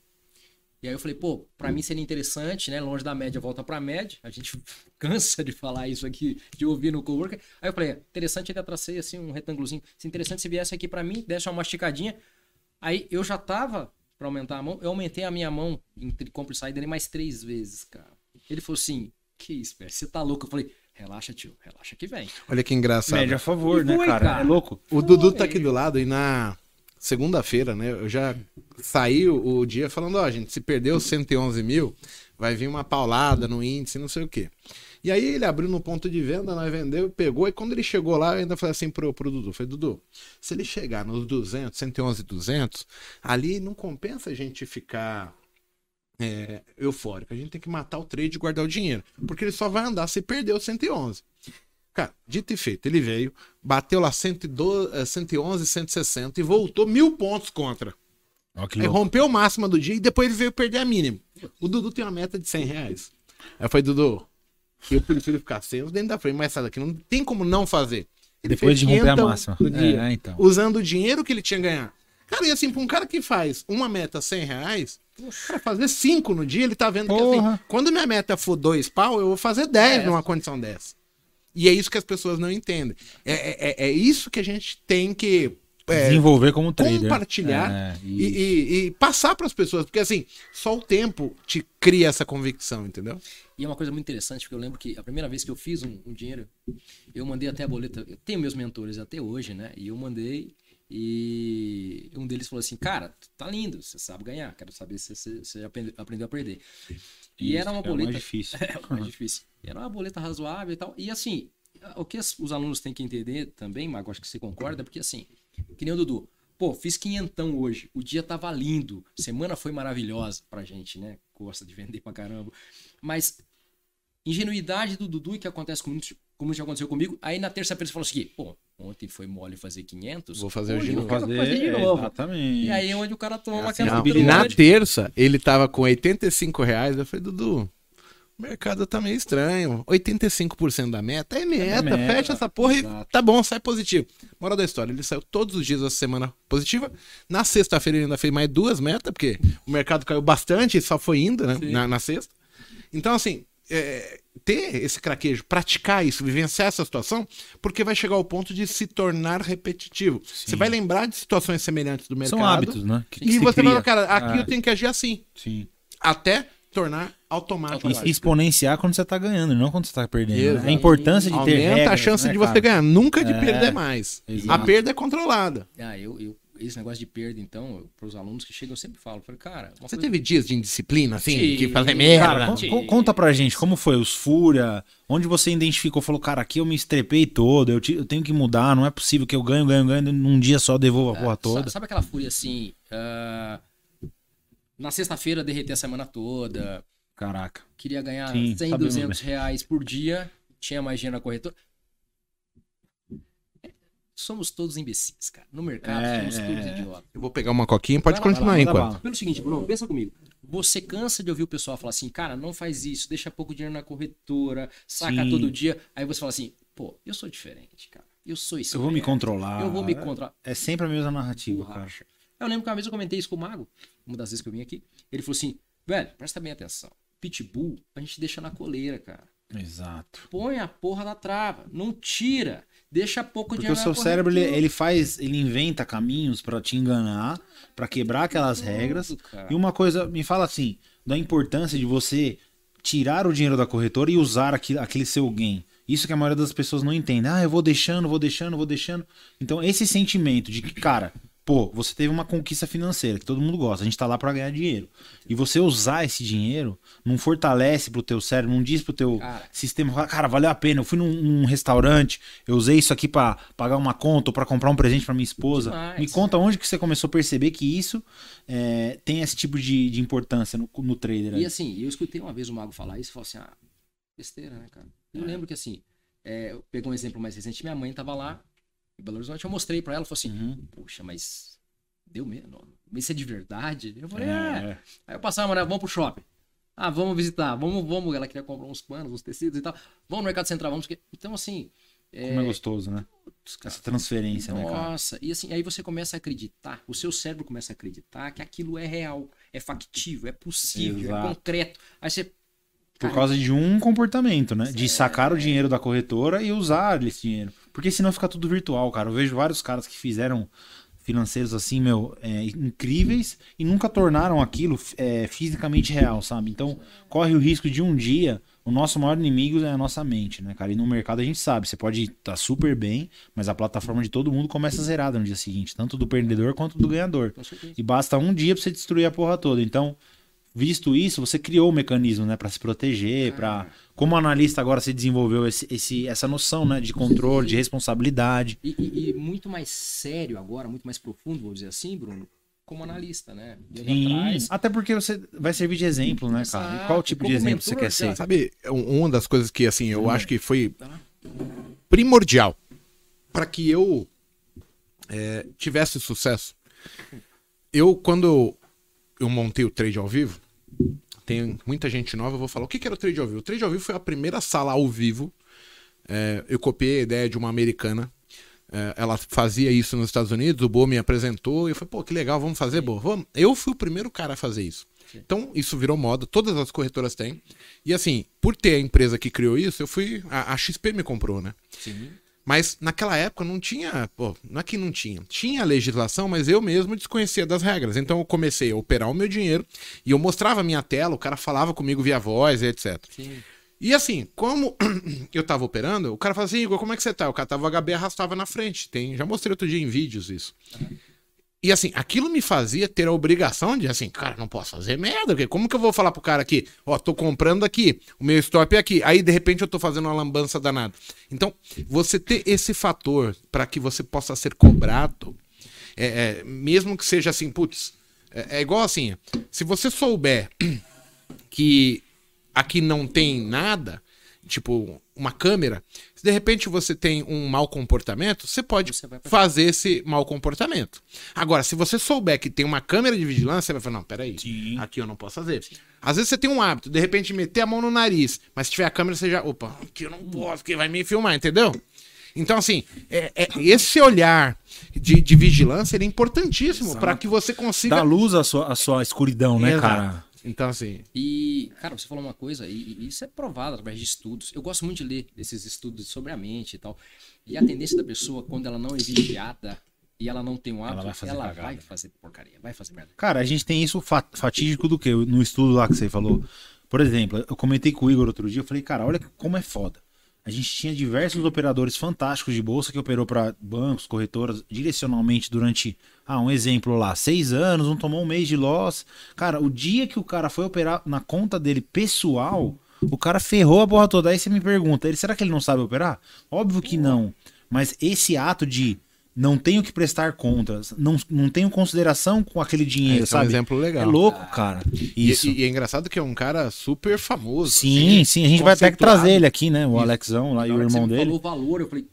e aí eu falei, pô, para mim seria interessante, né? Longe da média, volta pra média. A gente *laughs* cansa de falar isso aqui, de ouvir no coworker. Aí eu falei, interessante, ainda tracei assim um retângulozinho. Se interessante se viesse aqui para mim, desse uma masticadinha. Aí eu já tava para aumentar a mão, eu aumentei a minha mão entre compra e saída mais três vezes, cara. Ele falou assim, que isso, velho, você tá louco? Eu falei, relaxa, tio, relaxa que vem. Olha que engraçado. Média a favor, né, cara? cara? É louco. O Dudu tá aqui do lado e na segunda-feira, né? Eu já saí o, dia falando, ó, gente, se perdeu 111 mil, vai vir uma paulada no índice, não sei o quê. E aí ele abriu no ponto de venda, nós vendeu, pegou, e quando ele chegou lá, eu ainda falei assim pro, pro Dudu, falei, Dudu, se ele chegar nos 200, 111, 200, ali não compensa a gente ficar é, eufórico, a gente tem que matar o trade e guardar o dinheiro, porque ele só vai andar se perder o 111. Cara, dito e feito, ele veio, bateu lá 112, 111, 160 e voltou mil pontos contra. Oh, Aí rompeu o máximo do dia e depois ele veio perder a mínima. O Dudu tem uma meta de 100 reais. Aí eu falei, Dudu, eu prefiro ficar sem dentro da frente, mas sai daqui, não tem como não fazer. Ele depois de romper a máxima. Dia, é, então. Usando o dinheiro que ele tinha ganhar. Cara, e assim, pra um cara que faz uma meta 100 reais, cara, fazer 5 no dia, ele tá vendo Porra. que assim, quando minha meta for 2 pau, eu vou fazer 10 é. numa condição dessa. E é isso que as pessoas não entendem. É, é, é, é isso que a gente tem que é, desenvolver como trader. Compartilhar é, e... E, e, passar para as pessoas, porque assim, só o tempo te cria essa convicção, entendeu? E é uma coisa muito interessante, porque eu lembro que a primeira vez que eu fiz um, um dinheiro, eu mandei até a boleta. Eu tenho meus mentores até hoje, né? E eu mandei e um deles falou assim: Cara, tá lindo, você sabe ganhar, quero saber se você, aprendeu a perder. E Isso, era uma boleta. *laughs* É mais difícil. é mais difícil. Era uma boleta razoável e tal. E assim, o que os alunos têm que entender também, Mago, acho que você concorda, porque assim, que nem o Dudu. Pô, fiz quinhentão hoje. O dia tava lindo. Semana foi maravilhosa pra gente, né? Gosta de vender pra caramba. Mas ingenuidade do Dudu que acontece com muitos, como já aconteceu comigo. Aí na terça-feira você falou assim: pô, ontem foi mole fazer 500. Vou fazer hoje, vou fazer, fazer de novo. Exatamente. E aí é onde o cara toma é assim, aquela não, Na terça, ele tava com 85 reais. Eu falei, Dudu, o mercado tá meio estranho. 85% da meta é meta. É meta fecha essa porra Exato. e tá bom, sai positivo. Moral da história, ele saiu todos os dias da semana positiva. Na sexta-feira ele ainda fez mais duas metas, porque o mercado caiu bastante e só foi indo, né? Na, na, sexta. Então, assim, é, ter esse craquejo, praticar isso, vivenciar essa situação, porque vai chegar ao ponto de se tornar repetitivo. Sim. Você vai lembrar de situações semelhantes do mercado. São hábitos, né? Que e você vai falar, cara, aqui ah. eu tenho que agir assim. Sim. Até tornar automático. E exponenciar quando você está ganhando, não quando você está perdendo. Né? A importância de ter Aumenta a chance né, de você ganhar, nunca de é, perder mais. Exato. A perda é controlada. Ah, eu, eu, esse negócio de perda, então, para os alunos que chegam, eu sempre falo, falei, cara... Você coisa... teve dias de indisciplina, assim, Sim. que fazer merda? Cara, con conta pra gente, como foi os Fúria, onde você identificou, falou, cara, aqui eu me estrepei todo, eu, eu tenho que mudar, não é possível que eu ganho, ganho, ganho, num dia só devolvo a é, porra toda. Sabe, sabe aquela Fúria, assim, uh, na sexta-feira derreter a semana toda Caraca. Queria ganhar Sim, 100, 200 reais por dia, tinha mais dinheiro na corretora. Somos todos imbecis, cara. No mercado, é, somos todos é. idiotas. Eu vou pegar uma coquinha, pode vai continuar lá, aí, enquanto. Pelo seguinte, Bruno, pensa comigo. Você cansa de ouvir o pessoal falar assim, cara, não faz isso, deixa pouco dinheiro na corretora, saca Sim. todo dia. Aí você fala assim, pô, eu sou diferente, cara. Eu sou isso. Eu vou me controlar. Eu vou me controlar. É sempre a mesma narrativa, cara. Eu lembro que uma vez eu comentei isso com o Mago, uma das vezes que eu vim aqui. Ele falou assim, velho, presta bem atenção. Pitbull, a gente deixa na coleira, cara. Exato. Põe a porra da trava. Não tira. Deixa pouco Porque dinheiro o seu cérebro, ele, ele faz, ele inventa caminhos pra te enganar, pra quebrar aquelas Tudo, regras. cara. E uma coisa, me fala assim, da importância de você tirar o dinheiro da corretora e usar aqui- aquele seu gain. Isso que a maioria das pessoas não entende. Ah, eu vou deixando, vou deixando, vou deixando. Então, esse sentimento de que, cara, pô, você teve uma conquista financeira, que todo mundo gosta, a gente tá lá pra ganhar dinheiro. E você usar esse dinheiro, não fortalece pro teu cérebro, não diz pro teu Cara. sistema, cara, valeu a pena, eu fui num, num restaurante, eu usei isso aqui pra pagar uma conta ou pra comprar um presente pra minha esposa. Demais. Me conta onde que você começou a perceber que isso é, tem esse tipo de, de importância no, no trader. aí. E assim, eu escutei uma vez o Mago falar isso e falou assim: ah, besteira, né, cara? Eu lembro que assim, é, eu peguei um exemplo mais recente, minha mãe tava lá em Belo Horizonte, eu mostrei pra ela, falou assim: Uhum. poxa, mas deu mesmo? Mas isso é de verdade? Eu falei: É, é. é. Aí eu passava, né? Vamos pro shopping. Ah, vamos visitar, vamos, vamos. Ela queria comprar uns panos, uns tecidos e tal. Vamos no Mercado Central, vamos. que- Então, assim. Como é gostoso, né? cara, Essa transferência, né, cara? nossa, e assim, aí você começa a acreditar, o seu cérebro começa a acreditar que aquilo é real, é factível, é possível, Exato. é concreto. Aí você. Por causa de um comportamento, né? De É. sacar o dinheiro da corretora e usar esse dinheiro. Porque senão fica tudo virtual, cara. Eu vejo vários caras que fizeram financeiros assim, meu, é, incríveis e nunca tornaram aquilo é, fisicamente real, sabe? Então, corre o risco de um dia o nosso maior inimigo é a nossa mente, né, cara? E no mercado a gente sabe, você pode estar super bem, mas a plataforma de todo mundo começa zerada no dia seguinte, tanto do perdedor quanto do ganhador. E basta um dia pra você destruir a porra toda. Então, visto isso, você criou o mecanismo, né, para se proteger, para como analista agora você desenvolveu esse, esse- essa noção, né, de controle, de responsabilidade. E, e- e muito mais sério agora, muito mais profundo, vou dizer assim, Bruno, como analista, né? Sim, atrás. até porque você vai servir de exemplo, né, cara? E qual tipo de exemplo você quer ser? Sabe, um- uma das coisas que, assim, eu acho que foi Tá. primordial para que eu é, tivesse sucesso. Eu, quando eu, eu montei o trade ao vivo, tem muita gente nova, eu vou falar o que que era o trade ao vivo. O trade ao vivo foi a primeira sala ao vivo. É, eu copiei a ideia de uma americana. É, ela fazia isso nos Estados Unidos, o Bo me apresentou e eu falei, pô, que legal, vamos fazer, Bo. Vamos. Eu fui o primeiro cara a fazer isso. Então, isso virou moda, todas as corretoras têm. E assim, por ter a empresa que criou isso, eu fui. A, a XP me comprou, né? Sim. Mas naquela época não tinha. Pô, não é que não tinha. Tinha legislação, mas eu mesmo desconhecia das regras. Então eu comecei a operar o meu dinheiro e eu mostrava a minha tela, o cara falava comigo via voz, e etc. Sim. E assim, como *clears throat* eu tava operando, o cara falava assim, Igor, como é que você tá? O cara tava o HB e arrastava na frente. Tem, já mostrei outro dia em vídeos isso. E assim, aquilo me fazia ter a obrigação de assim, cara, não posso fazer merda, porque como que eu vou falar pro cara aqui, ó, tô comprando aqui, o meu stop é aqui, aí de repente eu tô fazendo uma lambança danada. Então, você ter esse fator para que você possa ser cobrado, é, é, mesmo que seja assim, putz, é, é igual assim, se você souber *clears throat* que aqui não tem nada, tipo uma câmera, se de repente você tem um mau comportamento, você pode Você fazer esse mau comportamento. Agora, se você souber que tem uma câmera de vigilância, você vai falar, não, peraí, Sim. aqui eu não posso fazer. Às vezes você tem um hábito, de repente meter a mão no nariz, mas se tiver a câmera, você já, opa, aqui eu não posso, porque vai me filmar, entendeu? Então, assim, é, é- esse olhar de, de vigilância ele é importantíssimo para que você consiga. Dá luz à sua, à sua escuridão, né, Exato. cara? Então, assim, E, cara, você falou uma coisa, e, e isso é provado através de estudos. Eu gosto muito de ler esses estudos sobre a mente e tal. E a tendência da pessoa, quando ela não é vigiada e ela não tem um hábito, vai fazer ela vai fazer porcaria, vai fazer merda. Cara, a gente tem isso fa- fatídico do que? No estudo lá que você falou. Por exemplo, eu comentei com o Igor outro dia, eu falei, cara, olha como é foda. A gente tinha diversos operadores fantásticos de bolsa que operou para bancos, corretoras, direcionalmente durante, ah, um exemplo lá, seis anos, não tomou um mês de loss. Cara, o dia que o cara foi operar na conta dele pessoal, o cara ferrou a porra toda. Aí você me pergunta, ele, será que ele não sabe operar? Óbvio que não. Mas esse ato de não tenho que prestar contas, não, não tenho consideração com aquele dinheiro, esse é um sabe? exemplo legal. É louco, cara. E- Isso. E, e é engraçado que é um cara super famoso. sim, assim, sim, a gente vai até que trazer ele aqui, né? O Alexão lá e o irmão dele. falou o valor, eu falei,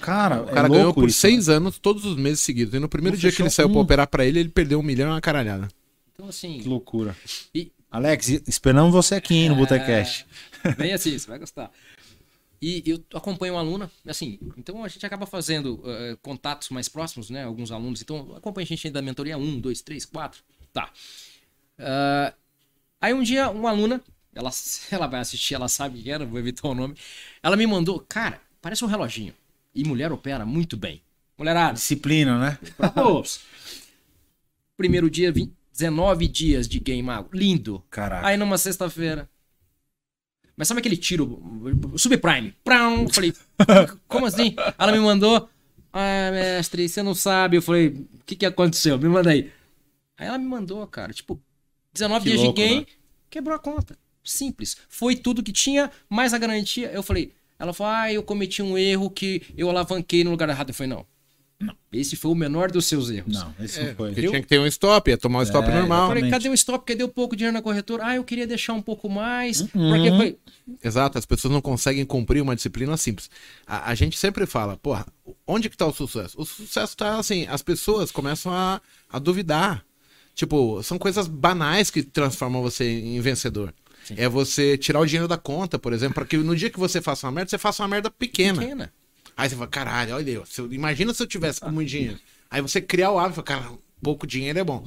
Cara, O cara é ganhou por isso, seis anos, todos os meses seguidos. E no primeiro Não dia que ele saiu pra um. operar pra ele, ele perdeu um milhão e uma caralhada. então assim, Que loucura. e, Alex, esperamos você aqui hein, no É. Botecast. Bem assim, você vai gostar. E eu acompanho uma aluna, assim, então a gente acaba fazendo eh, contatos mais próximos, né? Alguns alunos. Então, acompanha a gente ainda da mentoria 1, 2, 3, 4. Tá. Ah, aí um dia, uma aluna ela, *laughs* ela vai assistir, ela sabe quem era, vou evitar o nome. Ela me mandou, cara, parece um reloginho. E mulher opera muito bem. Mulherada, Disciplina, né? *laughs* Primeiro dia, 20 19 dias de game mago. Lindo. Caraca. Aí numa sexta-feira. Mas sabe aquele tiro subprime? Prão! *laughs* Falei, como assim? Ela me mandou. Ah, mestre, você não sabe. Eu falei, o que, que aconteceu? Me manda aí. Aí ela me mandou, cara, tipo, 19 Que dias louco, de game, né? quebrou a conta. Simples. Foi tudo que tinha, mais a garantia. Eu falei, ela falou, ah, eu cometi um erro que eu alavanquei no lugar errado. Eu falei, não. Não. Esse foi o menor dos seus erros. Não, esse É, não foi. porque tinha que ter um stop, ia tomar um stop É, normal. Eu falei, Realmente. cadê o stop? Cadê o pouco dinheiro na corretora? Ah, eu queria deixar um pouco mais. Uhum. Porque foi. Exato, as pessoas não conseguem cumprir uma disciplina simples. A, a gente sempre fala, porra, onde que tá o sucesso? O sucesso tá assim, as pessoas começam a, a duvidar. Tipo, são coisas banais que transformam você em vencedor. É você tirar o dinheiro da conta, por exemplo, para que no dia que você faça uma merda, você faça uma merda pequena. Pequena. Aí você fala, caralho, olha, eu, se eu- imagina se eu tivesse muito dinheiro. Aí você criar o hábito, cara, pouco dinheiro é bom.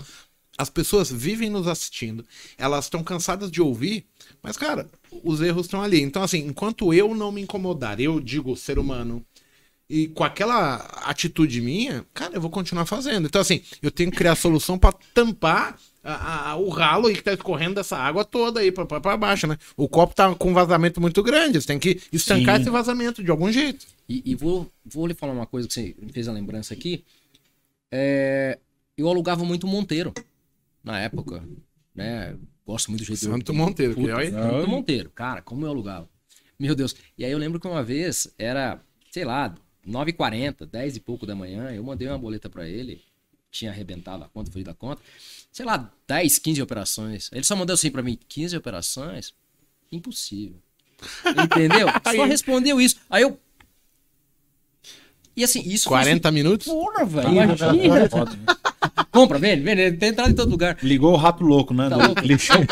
As pessoas vivem nos assistindo, elas estão cansadas de ouvir, mas, cara, os erros estão ali. Então, assim, enquanto eu não me incomodar, eu digo ser humano, e com aquela atitude minha, cara, eu vou continuar fazendo. Então, assim, eu tenho que criar solução pra tampar a- a- o ralo aí que tá escorrendo dessa água toda aí pra, pra, pra baixo, né? O copo tá com um vazamento muito grande, você tem que estancar Sim. esse vazamento de algum jeito. E, e vou, vou lhe falar uma coisa que você me fez a lembrança aqui. É, eu alugava muito Monteiro na época. Né? Gosto muito do jeito Santo Monteiro, que Puta, olha. Santo Monteiro. Cara, como eu alugava. Meu Deus. E aí eu lembro que uma vez era, sei lá, 9h40, 10 e pouco da manhã. Eu mandei uma boleta pra ele. Tinha arrebentado a conta, fui da conta. Sei lá, 10, 15 operações. Ele só mandou assim pra mim: 15 operações? Impossível. Entendeu? *laughs* Só respondeu isso. Aí eu. E assim, isso. foi 40 minutos? Porra, velho. Imagina. Foda, né? Compra, vende, vende. Tem entrado em todo lugar. Ligou o rato louco, né? Tá louco?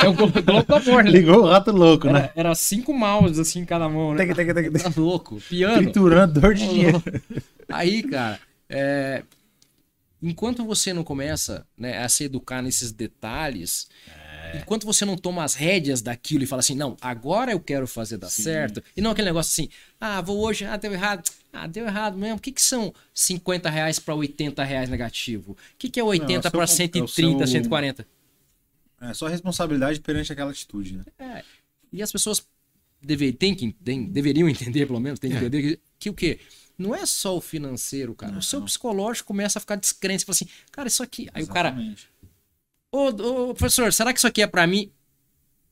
É o Globo Amor, né? Ligou o rato louco, né? Era, era cinco mouses assim em cada mão, né? Tá louco. Piano. Triturando, dor de dinheiro. Aí, cara, é, enquanto você não começa né, a se educar nesses detalhes, enquanto você não toma as rédeas daquilo e fala assim, não, agora eu quero fazer dar certo, e não aquele negócio assim, ah, vou hoje, ah, deu errado, ah, deu errado mesmo, o que, que são 50 reais para 80 reais negativo? O que, que é 80 seu para com- é o 130, seu- 140? É só responsabilidade perante aquela atitude, né? É, e as pessoas deve, tem que, tem- deveriam entender, pelo menos, tem que entender que, que o quê? Não é só o financeiro, cara. O seu psicológico começa a ficar descrente. Você fala assim, cara, isso aqui. Aí o cara, Exatamente. ô, ô, professor, será que isso aqui é pra mim?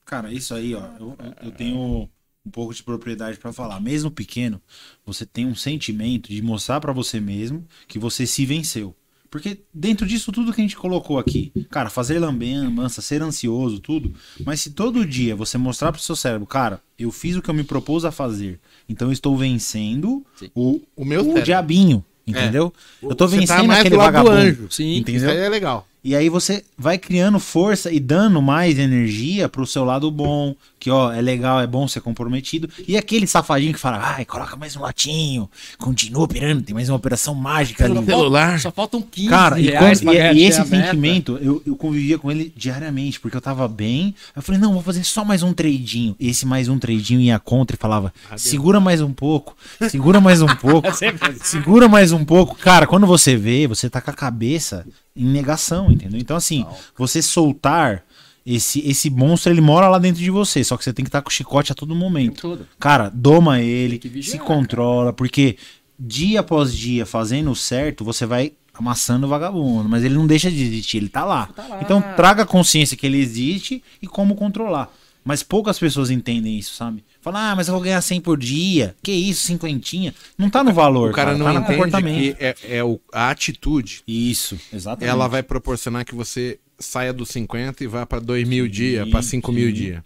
Cara, isso aí, ó, eu, eu tenho um pouco de propriedade pra falar. Mesmo pequeno, você tem um sentimento de mostrar pra você mesmo que você se venceu. Porque dentro disso tudo que a gente colocou aqui, cara, fazer lambança, ser ansioso, tudo. Mas se todo dia você mostrar pro seu cérebro, cara, eu fiz o que eu me propus a fazer, então eu estou vencendo Sim. o, O meu o diabinho, entendeu? Eu tô Você tá vencendo mais aquele do lado do vagabundo. anjo. Sim. Entendeu? Isso aí é legal. E aí você vai criando força e dando mais energia pro seu lado bom, que ó, é legal, é bom ser comprometido. E aquele safadinho que fala, ai, coloca mais um latinho, continua operando, tem mais uma operação mágica ali. Só falta- celular. Só faltam 15 Cara, e, reais com- pra e- e esse a meta. sentimento, eu, eu convivia com ele diariamente, porque eu tava bem. Eu falei, não, vou fazer só mais um tradinho. Esse mais um tradinho ia contra e falava, segura mais um pouco, segura mais um pouco, *laughs* assim. segura mais um pouco. Cara, quando você vê, você tá com a cabeça em negação, entendeu? Então, assim, você soltar esse, esse monstro, ele mora lá dentro de você, só que você tem que estar com o chicote a todo momento. Cara, doma ele, vigiar, se controla, porque dia após dia fazendo o certo, você vai amassando o vagabundo, mas ele não deixa de existir, ele tá lá. Tá lá. Então traga consciência que ele existe e como controlar. Mas poucas pessoas entendem isso, sabe? Fala, ah, mas eu vou ganhar 100 por dia. Que isso, cinquentinha? Não tá no valor, O cara não tá entende comportamento. que é, é o- a atitude. Isso, exatamente. Ela vai proporcionar que você saia dos 50 e vá para 2 mil dias, para 5 mil sim. dias.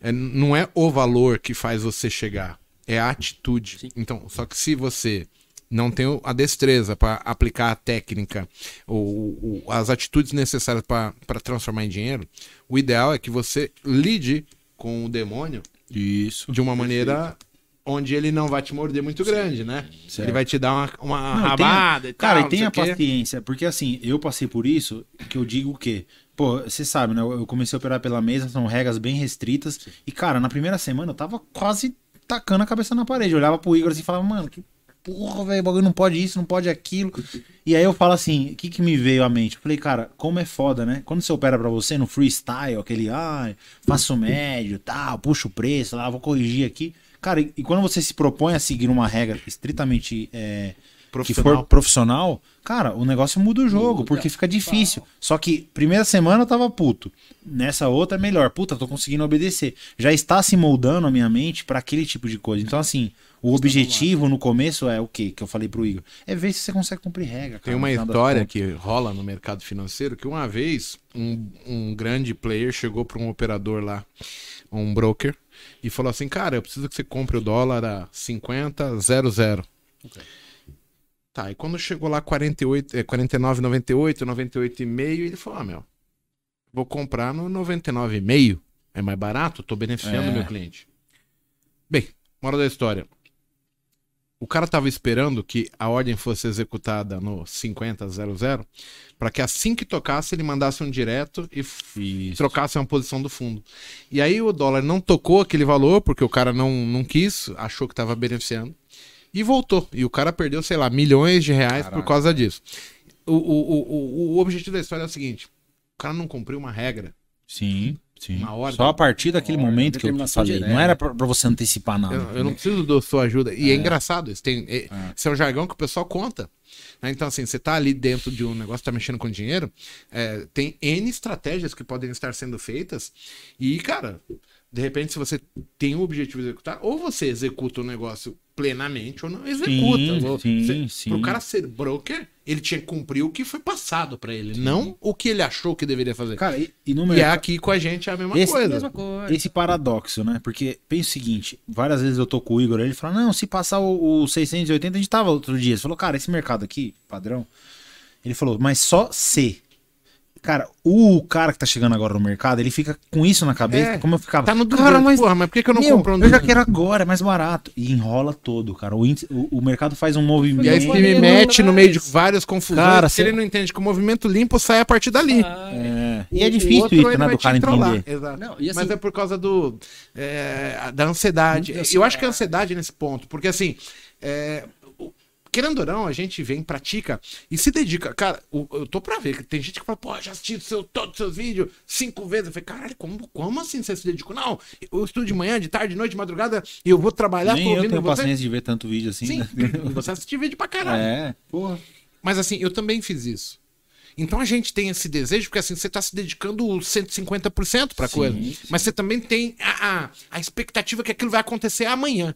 É, não é o valor que faz você chegar, é a atitude. Então, só que se você não tem a destreza para aplicar a técnica ou, ou as atitudes necessárias para transformar em dinheiro, o ideal é que você lide com o demônio Isso. de uma maneira onde ele não vai te morder muito grande, né? Ele vai te dar uma, uma Não, e tem rabada e tal. Cara, e tenha paciência, porque assim, eu passei por isso, que eu digo o quê? Pô, você sabe, né? Eu comecei a operar pela mesa, são regras bem restritas. E, cara, na primeira semana eu tava quase tacando a cabeça na parede. Eu olhava pro Igor assim e falava, mano, que porra, velho, o bagulho não pode isso, não pode aquilo. E aí eu falo assim, o que que me veio à mente? Eu falei, cara, como é foda, né? Quando você opera pra você no freestyle, aquele, ah, faço médio, tal, puxo o preço, lá, vou corrigir aqui. Cara, e, e quando você se propõe a seguir uma regra estritamente é, que for profissional, cara, o negócio muda o jogo, Muda. porque fica difícil. Só que primeira semana eu tava puto. Nessa outra é melhor. Puta, tô conseguindo obedecer. Já está se moldando a minha mente pra aquele tipo de coisa. Então, assim, o objetivo no começo é o quê? Que eu falei pro Igor. É ver se você consegue cumprir regra. Tem cara, uma final das história que rola no mercado financeiro que uma vez um, um grande player chegou para um operador lá, um broker, e falou assim: Cara, eu preciso que você compre o dólar a 50,00. Tá, e quando chegou lá 48, é, 49,98, 98,5, ele falou: Ah, meu, vou comprar no 99,5. É mais barato, tô beneficiando É. o meu cliente. Bem, moral da história. O cara tava esperando que a ordem fosse executada no 5000 para que assim que tocasse ele mandasse um direto e Isso. trocasse uma posição do fundo. E aí o dólar não tocou aquele valor porque o cara não, não quis, achou que estava beneficiando e voltou. E o cara perdeu, sei lá, milhões de reais por Caraca. causa disso. O, o, o, o, o objetivo da história é o seguinte: o cara não cumpriu uma regra. Sim, sim. Uma ordem. Só a partir daquele Ordem, momento que eu falei. direta. Não era pra, pra você antecipar nada. Eu, eu não entendeu? preciso da sua ajuda. E é, engraçado, isso, tem, é, isso é um jargão que o pessoal conta. né? Então, assim, você tá ali dentro de um negócio, tá mexendo com dinheiro, é, tem N estratégias que podem estar sendo feitas. E, cara, de repente, se você tem o objetivo de executar, ou você executa o negócio plenamente ou não executa. Sim, Ou sim, você- sim. Pro cara ser broker, ele tinha que cumprir o que foi passado pra ele, não o que ele achou que deveria fazer. Cara, e, e no e é aqui com a gente é a mesma Esse- coisa. Mesma coisa. Esse paradoxo, né? Porque pensa o seguinte: várias vezes eu tô com o Igor, ele fala, não, se passar o, o 680, a gente tava outro dia. Ele falou, cara, esse mercado aqui, padrão. Ele falou, mas só se. Cara, o cara que tá chegando agora no mercado, ele fica com isso na cabeça, É, como eu ficava. Tá no cara, 200, mas. porra, mas por que, que eu não meu, compro um eu já 200? quero agora, é mais barato. E enrola todo, cara. O, índice- o, o mercado faz um movimento. E aí se me mete no meio de várias confusões, Cara, porque cê- ele não entende que o movimento limpo sai a partir dali. Ah, É, E é O difícil isso, né, do cara entender. Exato. Não, e assim- Mas é por causa do é, da ansiedade. Eu acho que a ansiedade. nesse ponto, porque assim, é, querendo ou não, a gente vem, pratica e se dedica. Cara, o- eu tô pra ver que tem gente que fala, pô, já assisti seu, todos os seus vídeos cinco vezes. Eu falei, caralho, como, como assim você se dedicou? Não, eu estudo de manhã, de tarde, de noite, de madrugada e eu vou trabalhar, Nem eu tenho paciência de ver tanto vídeo assim. Sim, né? *laughs* você assiste vídeo pra caralho. É, porra. Mas assim, eu também fiz isso. Então a gente tem esse desejo, porque assim, você tá se dedicando 150% pra Sim, coisa. Mas você também tem a, a, a expectativa que aquilo vai acontecer amanhã.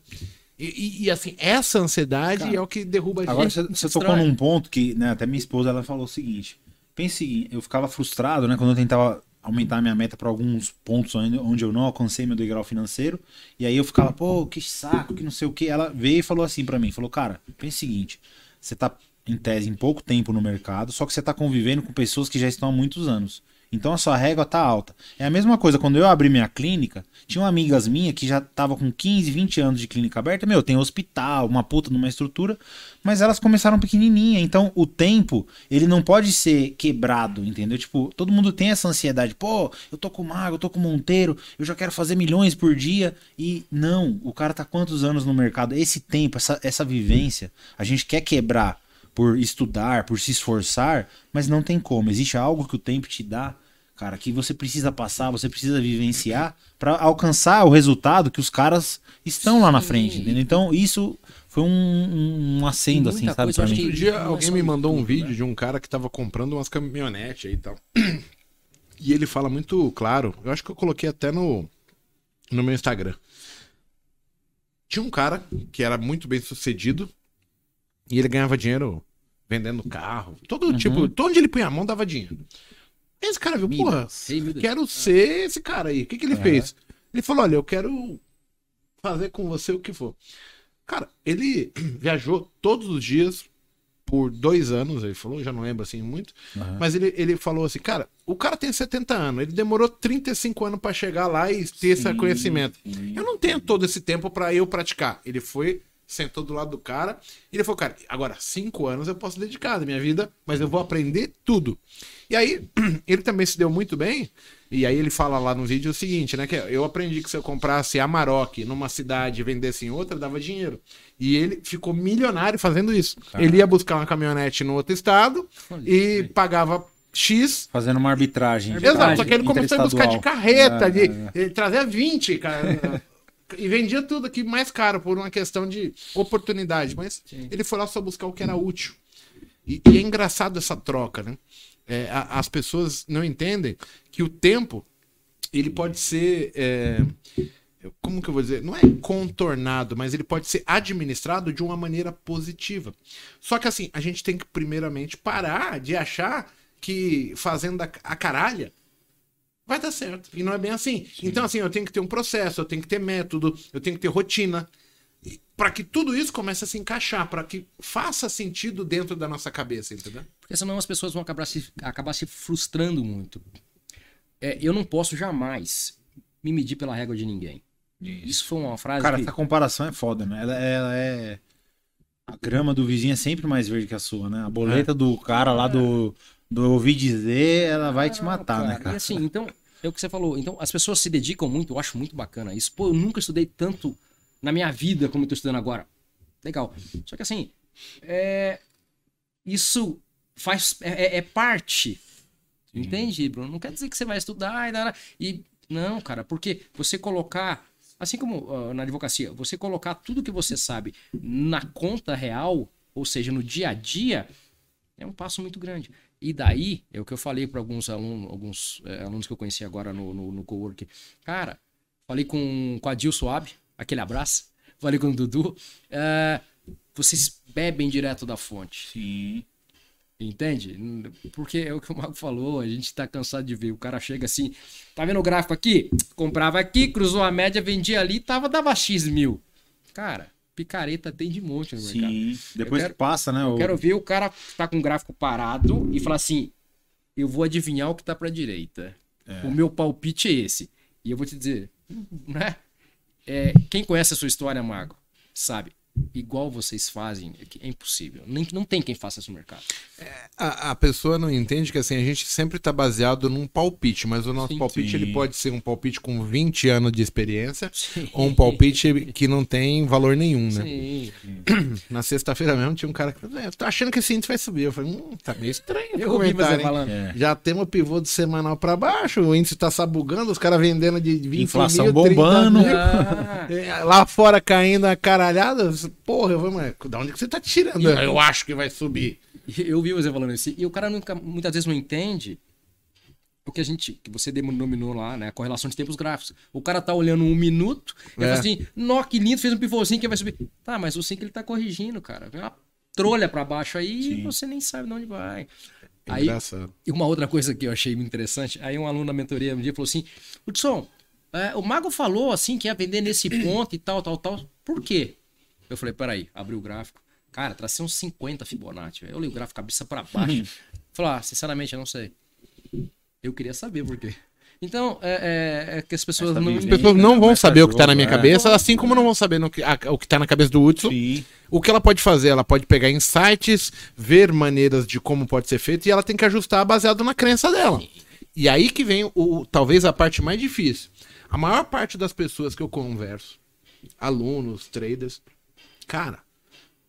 E, e- e, assim, essa ansiedade Cara, é o que derruba a gente. Agora você, tocou num ponto que, né, até minha esposa ela falou o seguinte: pense o seguinte, eu ficava frustrado, né, quando eu tentava aumentar a minha meta para alguns pontos onde, onde eu não alcancei meu degrau financeiro, e aí eu ficava, pô, que saco, que não sei o que. Ela veio e falou assim para mim, falou, cara, pense o seguinte, você tá em tese em pouco tempo no mercado, só que você tá convivendo com pessoas que já estão há muitos anos. Então a sua régua tá alta. É a mesma coisa, quando eu abri minha clínica, tinham amigas minhas que já estavam com 15, 20 anos de clínica aberta. Meu, tem hospital, uma puta numa estrutura, mas elas começaram pequenininha. Então o tempo, ele não pode ser quebrado, entendeu? Tipo, todo mundo tem essa ansiedade. Pô, eu tô com Mago, eu tô com Monteiro, eu já quero fazer milhões por dia. E não, o cara tá quantos anos no mercado? Esse tempo, essa, essa vivência, a gente quer quebrar por estudar, por se esforçar, mas não tem como. Existe algo que o tempo te dá, cara, que você precisa passar, você precisa vivenciar para alcançar o resultado que os caras estão lá na Sim. frente, entendeu? Então, isso foi um, um, um acendo, assim, sabe, coisa, pra mim. que- Outro dia é alguém me mandou um tudo, vídeo né? de um cara que tava comprando umas caminhonetes aí e tal. E ele fala muito claro, eu acho que eu coloquei até no, no meu Instagram. Tinha um cara que era muito bem sucedido e ele ganhava dinheiro vendendo carro. Todo Uhum. tipo, todo onde ele punha a mão dava dinheiro. Esse cara viu, porra. Rei Midas. quero ser esse cara aí. O que, que ele É. fez? Ele falou: olha, eu quero fazer com você o que for. Cara, ele *clears throat* viajou todos os dias por dois anos, ele falou, já não lembro assim muito, Aham. mas ele, ele falou assim, cara, o cara tem 70 anos, ele demorou 35 anos pra chegar lá e ter esse Sim, conhecimento. sim. Eu não tenho todo esse tempo pra eu praticar. Ele foi sentou do lado do cara. E ele falou, cara, agora cinco anos eu posso dedicar da minha vida, mas eu vou aprender tudo. E aí, *clears throat* ele também se deu muito bem. E aí ele fala lá no vídeo o seguinte, né? Que eu aprendi que se eu comprasse Amarok numa cidade e vendesse em outra, dava dinheiro. E ele ficou milionário fazendo isso. Ele ia buscar uma caminhonete no outro estado e pagava X Fazendo uma arbitragem. Exato, só que ele começou a buscar de carreta, É, de, é, é. ele trazia 20, cara. e vendia tudo aqui mais caro por uma questão de oportunidade. Mas ele foi lá só buscar o que era útil. E, e é engraçado essa troca, né? É, a- as pessoas não entendem que o tempo ele pode ser. é, como que eu vou dizer? Não é contornado, mas ele pode ser administrado de uma maneira positiva. Só que assim, a gente tem que primeiramente parar de achar que fazendo a, a caralha vai dar certo. E não é bem assim. Então, assim, eu tenho que ter um processo, eu tenho que ter método, eu tenho que ter rotina. Para que tudo isso comece a se encaixar, para que faça sentido dentro da nossa cabeça, entendeu? Porque senão as pessoas vão acabar se, acabar se frustrando muito. É, eu não posso jamais me medir pela régua de ninguém. Isso foi uma frase Cara, que... essa comparação é foda, né? Ela, ela é. A grama do vizinho é sempre mais verde que a sua, né? A boleta do cara lá do, do ouvir dizer, ela vai te Não, matar, né, cara? E assim, então, é o que você falou. Então, as pessoas se dedicam muito, eu acho muito bacana isso. Pô, eu nunca estudei tanto na minha vida como eu tô estudando agora. Legal. Só que assim, é... isso faz. É, é- é parte. Entende, Bruno? Não quer dizer que você vai estudar e. e não, cara, porque você colocar. Assim como ah, na advocacia, você colocar tudo que você sabe na conta real, ou seja, no dia a dia, é um passo muito grande. E daí, é o que eu falei para alguns alunos, alguns eh, alunos que eu conheci agora no, no, no cowork. Cara, falei com, com a Dil Suave, aquele abraço. Falei com o Dudu. eh, vocês bebem direto da fonte. Sim. Entende? Porque é o que o Mago falou, a gente tá cansado de ver. O cara chega assim, tá vendo o gráfico aqui? Comprava aqui, cruzou a média, vendia ali, tava, dava X mil. Cara, picareta tem de monte no mercado. Sim. Depois quero- que passa, né? Eu o- quero ver o cara que tá com o gráfico parado e falar assim: eu vou adivinhar o que tá pra direita. O meu palpite é esse. E eu vou te dizer, né? É, quem conhece a sua história, Mago, sabe. Igual vocês fazem, é que é impossível. Nem, não tem quem faça isso no mercado. A, a pessoa não entende que assim, a gente sempre está baseado num palpite, mas o nosso Sim. palpite Sim. ele pode ser um palpite com 20 anos de experiência *laughs* Sim. ou um palpite que não tem valor nenhum, né? Sim. *clears throat* Na sexta-feira mesmo tinha um cara que falou, "É, tô achando que esse índice vai subir. Eu falei, hum, tá meio estranho. Eu ouvi você comentário, hein?" falando. É. Já temos o pivô do semanal para baixo, o índice tá sabugando, os caras vendendo de 20 Inflação mil, 30 bombando. mil. Ah, É, Lá fora caindo a caralhada. Porra, eu falei, mas da onde que você tá tirando? Eu acho que vai subir. eu ouvi você falando isso. E o cara nunca, muitas vezes não entende o que a gente, que você denominou lá, né? A correlação de tempos gráficos. O cara tá olhando um minuto e É. fala assim, nó, que lindo, fez um pivôzinho que vai subir. Tá, mas sei que ele tá corrigindo, cara. Vem uma trolha pra baixo aí e Sim. você nem sabe de onde vai. Aí, Engraçado. e uma outra coisa que eu achei muito interessante, aí um aluno da mentoria um dia falou assim, Hudson, é, o Mago falou assim que ia vender nesse ponto e tal, tal, tal. Por quê? Eu falei, peraí, abri o gráfico. Cara, tracei uns 50 Fibonacci. Eu li o gráfico cabeça pra baixo. Falei, ah, sinceramente, eu não sei. Eu queria saber por quê. Então, é, é- é que as pessoas tá não... As pessoas não vão saber o que jogo, tá na minha é. cabeça, assim como não vão saber no que, a- o que tá na cabeça do Hudson. Sim. O que ela pode fazer? Ela pode pegar insights, ver maneiras de como pode ser feito e ela tem que ajustar baseado na crença dela. E aí que vem o, o- talvez a parte mais difícil. A maior parte das pessoas que eu converso, alunos, traders, cara,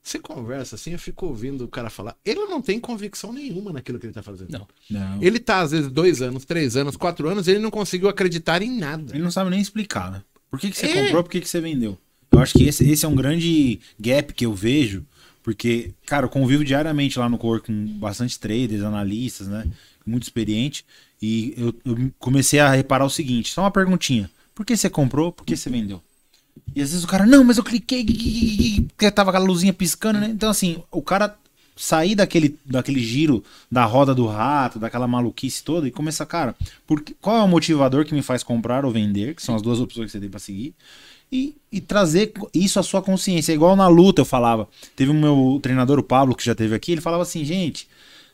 você conversa assim, eu fico ouvindo o cara falar, ele não tem convicção nenhuma naquilo que ele tá fazendo. Não. Não. Ele tá, às vezes, dois anos, três anos, quatro anos, ele não conseguiu acreditar em nada. Ele não sabe nem explicar, né? Por que, que você É. comprou, por que, que você vendeu? Eu acho que esse, esse é um grande gap que eu vejo, porque, cara, eu convivo diariamente lá no Core com bastante traders, analistas, né? Muito experiente. E eu, eu comecei a reparar o seguinte: só uma perguntinha. Por que você comprou? Por que você vendeu? E às vezes o cara, não, mas eu cliquei, porque tava aquela luzinha piscando, né? Então, assim, o cara sair daquele, daquele giro da roda do rato, daquela maluquice toda, e começar, cara, por que- qual é o motivador que me faz comprar ou vender, que são as duas opções que você tem pra seguir, e, e trazer isso à sua consciência. É igual na luta eu falava. Teve o meu treinador, o Pablo, que já teve aqui, ele falava assim, gente,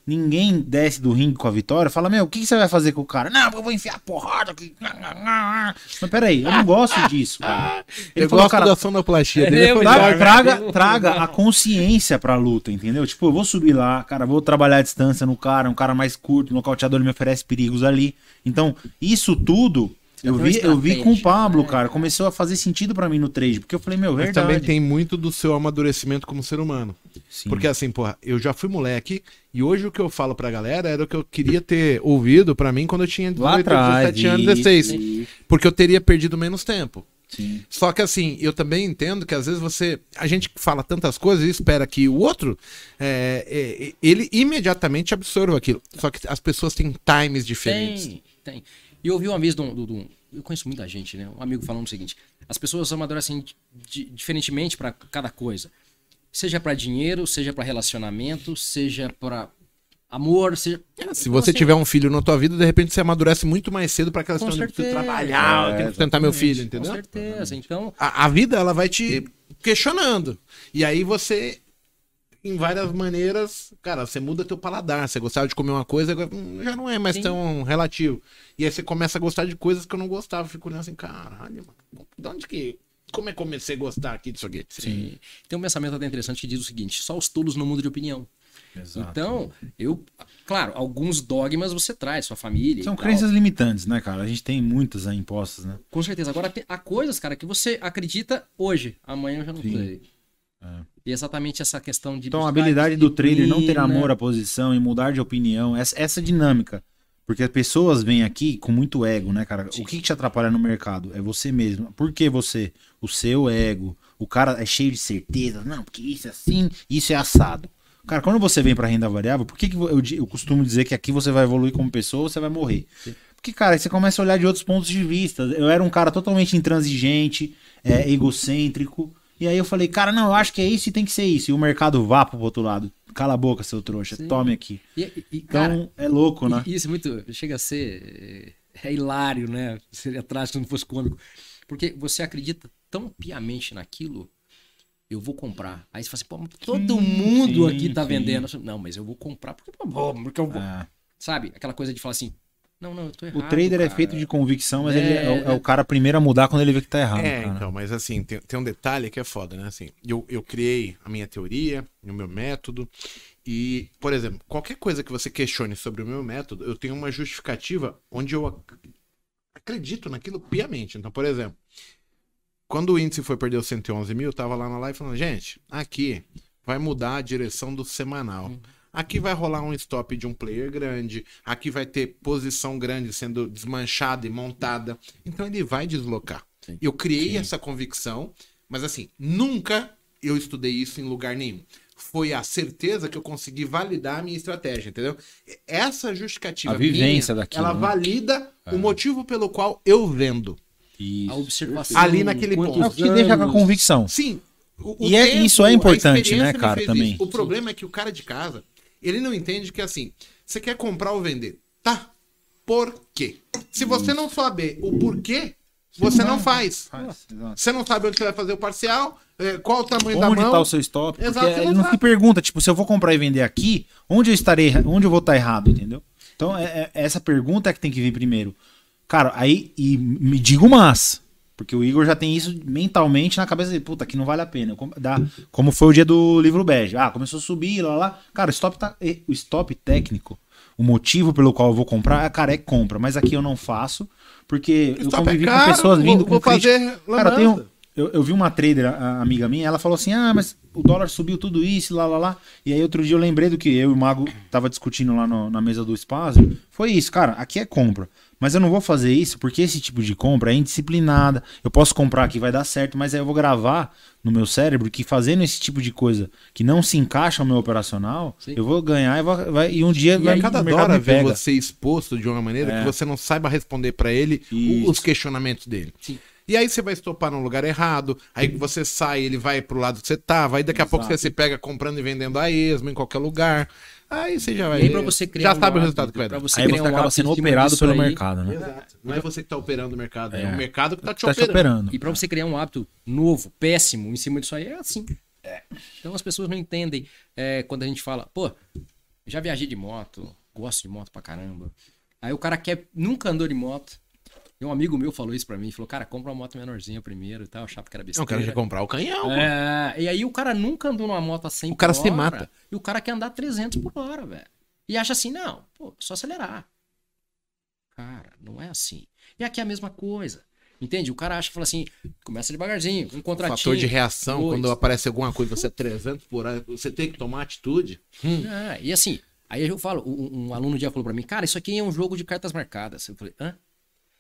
ninguém desce do ringue com a vitória, fala, meu, o que, que você vai fazer com o cara? Não, eu vou enfiar porrada aqui. Mas peraí, eu não gosto disso, cara. *laughs* Ele eu falou, gosto cara, da sonoplastia dele. eu foi Traga, traga, traga a consciência pra luta, entendeu? Tipo, eu vou subir lá, cara, vou trabalhar a distância no cara, um cara mais curto, o nocauteador me oferece perigos ali. Então, isso tudo eu vi, eu vi com o Pablo, né? cara, começou a fazer sentido pra mim no trade, porque eu falei, meu, Mas verdade. também tem muito do seu amadurecimento como ser humano. Sim. Porque assim, porra, eu já fui moleque e hoje o que eu falo pra galera era o que eu queria ter ouvido pra mim quando eu tinha 18, Lá atrás, 17 anos, isso, 16. isso. Porque eu teria perdido menos tempo. Sim. Só que assim, eu também entendo que às vezes você. A gente fala tantas coisas e espera que o outro é, é, ele imediatamente absorva aquilo. Só que as pessoas têm times diferentes. Tem, tem. E eu ouvi uma vez de um, de um- Eu conheço muita gente, né? Um amigo falando o seguinte: as pessoas amadurecem di- diferentemente para cada coisa. Seja para dinheiro, seja para relacionamento, seja para amor, seja. É, Se você tiver um filho na tua vida, de repente você amadurece muito mais cedo pra aquela Com questão de trabalhar, eu É, tenho que sustentar meu filho, Com entendeu? certeza. Então, A, a vida ela vai te questionando. E aí você, em várias maneiras, cara, você muda teu paladar. Você gostava de comer uma coisa, agora hum, já não é mais Sim. tão relativo. E aí você começa a gostar de coisas que eu não gostava. Fico olhando assim, caralho, mano, de onde que. Como é que comecei a gostar aqui disso aqui? Sim. Tem um pensamento até interessante que diz o seguinte: só os tolos não mudam de opinião. Então, eu. Claro, alguns dogmas você traz, sua família. São crenças limitantes, né, cara? A gente tem muitas aí impostas, né? Com certeza. Agora, tem- há coisas, cara, que você acredita hoje, amanhã eu já não Sim. sei. É. E exatamente essa questão de. Então, a habilidade do trader não ter amor à posição e mudar de opinião, essa, essa dinâmica. Porque as pessoas vêm aqui com muito ego, né, cara? O que, te atrapalha no mercado? É você mesmo. Por que você? O seu ego. O cara é cheio de certeza. Não, porque isso é assim, isso é assado. Cara, quando você vem pra renda variável, por que, que eu, eu costumo dizer que aqui você vai evoluir como pessoa ou você vai morrer? Porque, cara, aí você começa a olhar de outros pontos de vista. Eu era um cara totalmente intransigente, é, egocêntrico. E aí eu falei, cara, não, eu acho que é isso e tem que ser isso. E o mercado vá pro outro lado. Cala a boca, seu trouxa. Sim. Tome aqui. E, e- Então, cara, é louco, né? isso é muito. Chega a ser. É, é hilário, né? Seria trágico se não fosse cômico. Porque você acredita tão piamente naquilo. Eu vou comprar. Aí você fala assim, pô, mas todo Sim, mundo sim, aqui tá sim. vendendo. Não, mas eu vou comprar porque, pô, porque eu vou. É. Sabe? Aquela coisa de falar assim, não, não, eu tô O errado. trader é cara. feito de convicção, mas É, ele é, o- é o cara primeiro a mudar quando ele vê que tá errado. É, cara. então, mas assim, tem, tem um detalhe que é foda, né? Assim, eu, eu criei a minha teoria, o meu método, e, por exemplo, qualquer coisa que você questione sobre o meu método, eu tenho uma justificativa onde eu ac- acredito naquilo piamente. Então, por exemplo, quando o índice foi perder os 111 mil, eu tava lá na live falando, gente, aqui vai mudar a direção do semanal. Aqui vai rolar um stop de um player grande, aqui vai ter posição grande sendo desmanchada e montada. Então ele vai deslocar. Sim. Eu criei essa convicção, mas assim, nunca eu estudei isso em lugar nenhum. Foi a certeza que eu consegui validar a minha estratégia, entendeu? Essa justificativa A vivência minha, daquilo, ela né? valida o motivo pelo qual eu vendo. Isso. A observação. Ali naquele quantos ponto. É o que deixa com a convicção. Sim. o- o E é- isso é a importante, experiência né, cara, também. isso. O problema é que o cara de casa, ele não entende que assim, você quer comprar ou vender. Tá. Por quê? Se você não saber o porquê, você não faz. Faz, exato. Você não sabe onde você vai fazer o parcial, eh, qual o tamanho Onde da mão. tá o seu stop? Porque Exato, ele exato. não se pergunta, tipo, se eu vou comprar e vender aqui, onde eu estarei, onde eu vou estar errado, entendeu? Então, é, é- essa pergunta é que tem que vir primeiro. Cara, aí, e me diga o mas. Porque o Igor já tem isso mentalmente na cabeça dele. Puta, aqui não vale a pena. Como, dá, como foi o dia do livro bege. Ah, começou a subir, lá, lá. Cara, o stop, tá, o stop técnico, o motivo pelo qual eu vou comprar, é cara, é compra. Mas aqui eu não faço, porque eu Stop é convivi caro, com pessoas vindo vou- com vou crítica. Cara, lambança. eu, eu vi uma trader, a, a amiga minha, ela falou assim: ah, mas o dólar subiu tudo isso, lá, lá, lá. E aí outro dia eu lembrei do que eu e o Mago tava discutindo lá no- na mesa do espaço. Foi isso, cara, aqui é compra. Mas eu não vou fazer isso porque esse tipo de compra é indisciplinada. Eu posso comprar aqui, vai dar certo, mas aí eu vou gravar no meu cérebro que fazendo esse tipo de coisa que não se encaixa ao meu operacional, Sim. eu vou ganhar e, vou- vai- e um dia E vai, a cada hora me ver você exposto de uma maneira É. que você não saiba responder pra ele Isso. os questionamentos dele. Sim. E aí você vai estopar no lugar errado, aí você sai, ele vai pro lado que você tava, aí daqui a pouco você Exato. se pega comprando e vendendo a esmo em qualquer lugar. Aí você já vai E aí, pra você criar já um sabe o resultado que vai pra dar. você Aí criar você um acaba hábito sendo operado pelo aí, mercado, né? Exato. Não é você que tá operando o mercado, é, É. o mercado que tá te Tá te operando. operando. E pra você criar um hábito novo, péssimo, em cima disso aí, é assim. Então as pessoas não entendem é, quando a gente fala, pô, já viajei de moto, gosto de moto pra caramba. Aí o cara quer, nunca andou de moto. E um amigo meu falou isso pra mim, falou, cara, compra uma moto menorzinha primeiro e tal, achava que era Não, besteira. o cara já comprar o canhão. É, e aí o cara nunca andou numa moto a 100 O cara se hora, mata. E o cara quer andar 300 por hora, velho. E acha assim, não, pô, só acelerar. Cara, não é assim. E aqui é a mesma coisa. Entende? O cara acha que fala assim, começa devagarzinho, um O contratinho. fator de reação, dois. quando aparece alguma coisa, você é 300 por hora, você tem que tomar atitude. É, e assim, aí eu falo, um, um aluno um dia falou pra mim, cara, isso aqui é um jogo de cartas marcadas. Eu falei, hã?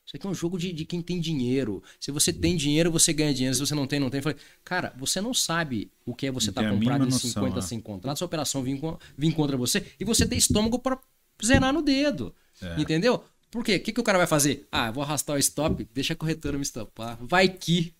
Isso aqui é um jogo de, de quem tem dinheiro. Se você tem dinheiro, você ganha dinheiro. Se você não tem, não tem. Eu falei, cara, você não sabe o que é você estar tem a comprado em mínima noção, 50 né? sem contrato, essa operação vir, vir contra você, e você ter estômago pra zerar no dedo. É. Entendeu? Por quê? O que, que o cara vai fazer? Ah, vou arrastar o stop, deixa a corretora me estopar. Vai que.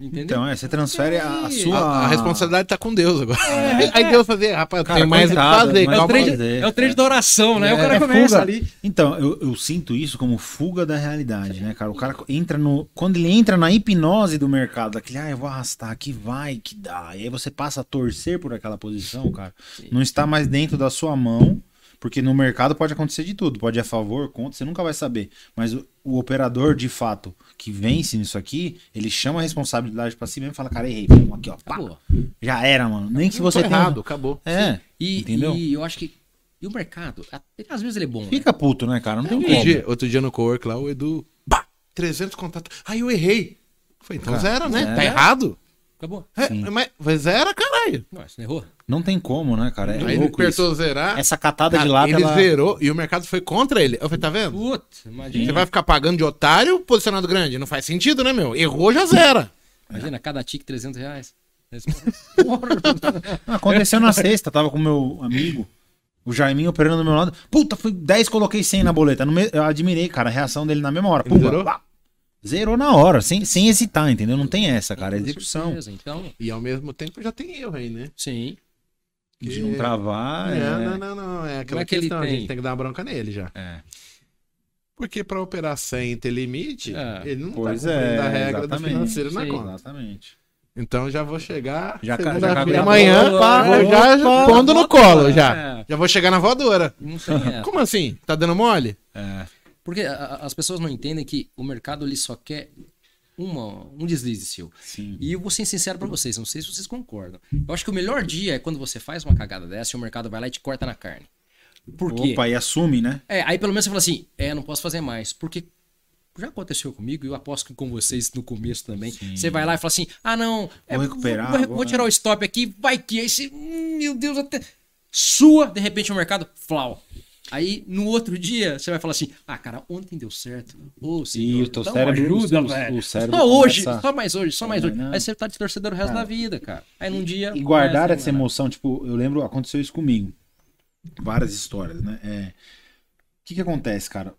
Entendeu? Então, é, você transfere a, a sua. A, a responsabilidade tá com Deus agora. *laughs* Aí Deus fazer, rapaz, Cara, tenho mais o que fazer. mas é, o fazer, é o da oração, né? o cara É começa fuga. ali. Então, eu, eu sinto isso como fuga da realidade, né, cara? O cara entra no. Quando ele entra na hipnose do mercado, aquele, ah, eu vou arrastar aqui, vai, que dá. E aí você passa a torcer por aquela posição, cara. Não está mais dentro da sua mão, porque no mercado pode acontecer de tudo. Pode ir a favor, contra, você nunca vai saber. Mas o, o operador, de fato, que vence nisso aqui, ele chama a responsabilidade pra si mesmo e fala, cara, errei, pum, aqui, ó, pá. Acabou. Já era, mano. Nem que você tenha. errado, acabou. É, E, entendeu? e eu acho que. E o mercado, às vezes ele é bom. né? Fica puto, né, cara? Não tem Outro dia, outro dia no co-work lá, o Edu, pá, 300 contatos. Aí eu errei. Foi, então Cara, zero, né? zero. Tá errado? Acabou. É, mas mas zero, caralho. Ué, você não errou? Não tem como, né, cara? É Aí ele louco apertou isso. zerar. Essa catada de cara, lata, ele ela... zerou e o mercado foi contra ele. Eu falei, tá vendo? Putz, imagina. Você vai ficar pagando de otário posicionado grande? Não faz sentido, né, meu? Errou, já zera. Imagina, cada tique 300 reais. *laughs* Ah, Aconteceu na sexta, tava com meu amigo, o Jaiminho operando do meu lado. Puta, fui 10, coloquei 100 na boleta. No me- Eu admirei, cara, a reação dele na mesma hora. Pumba, zerou? pá. Zerou na hora, sem, sem hesitar, entendeu? Não tem essa, cara. É execução. Certeza, Então, E ao mesmo tempo já tem erro aí, né? sim. De não travar. É, é- Não, não, não. É aquela é que ele questão, a gente tem que dar uma bronca nele já. É. Porque pra operar sem ter limite, É, ele não pois tá cumprindo é, a regra do exatamente. financeiro na Sim. conta. Exatamente. Então já vou chegar Já já amanhã, pá, opa, já, pondo no colo já. É. Já vou chegar na voadora. *laughs* Como assim? Tá dando mole? É. Porque a- as pessoas não entendem que o mercado ele só quer uma, um deslize seu. Sim. E eu vou ser sincero pra vocês, não sei se vocês concordam. Eu acho que o melhor dia é quando você faz uma cagada dessa e o mercado vai lá e te corta na carne. Por quê? Opa, e assume, né? É, aí pelo menos você fala assim, é, não posso fazer mais. Porque já aconteceu comigo e eu aposto que com vocês no começo também. Você vai lá e fala assim, ah não, é, Vou recuperar, vou, vou- vou tirar o stop aqui, vai que. Aí você, hum, meu Deus, até sua, de repente o mercado, flau. Aí no outro dia você vai falar assim, ah cara, ontem deu certo. Ô, senhor, E o teu uma cérebro- ajuda, o- o velho. cérebro Só hoje, começa- só mais hoje, só mais hoje. Não. Aí você tá de torcedor o resto da vida, cara. Aí num dia... E guardar essa emoção, tipo, eu lembro, aconteceu isso comigo. Várias histórias, né? É, O que que acontece, cara?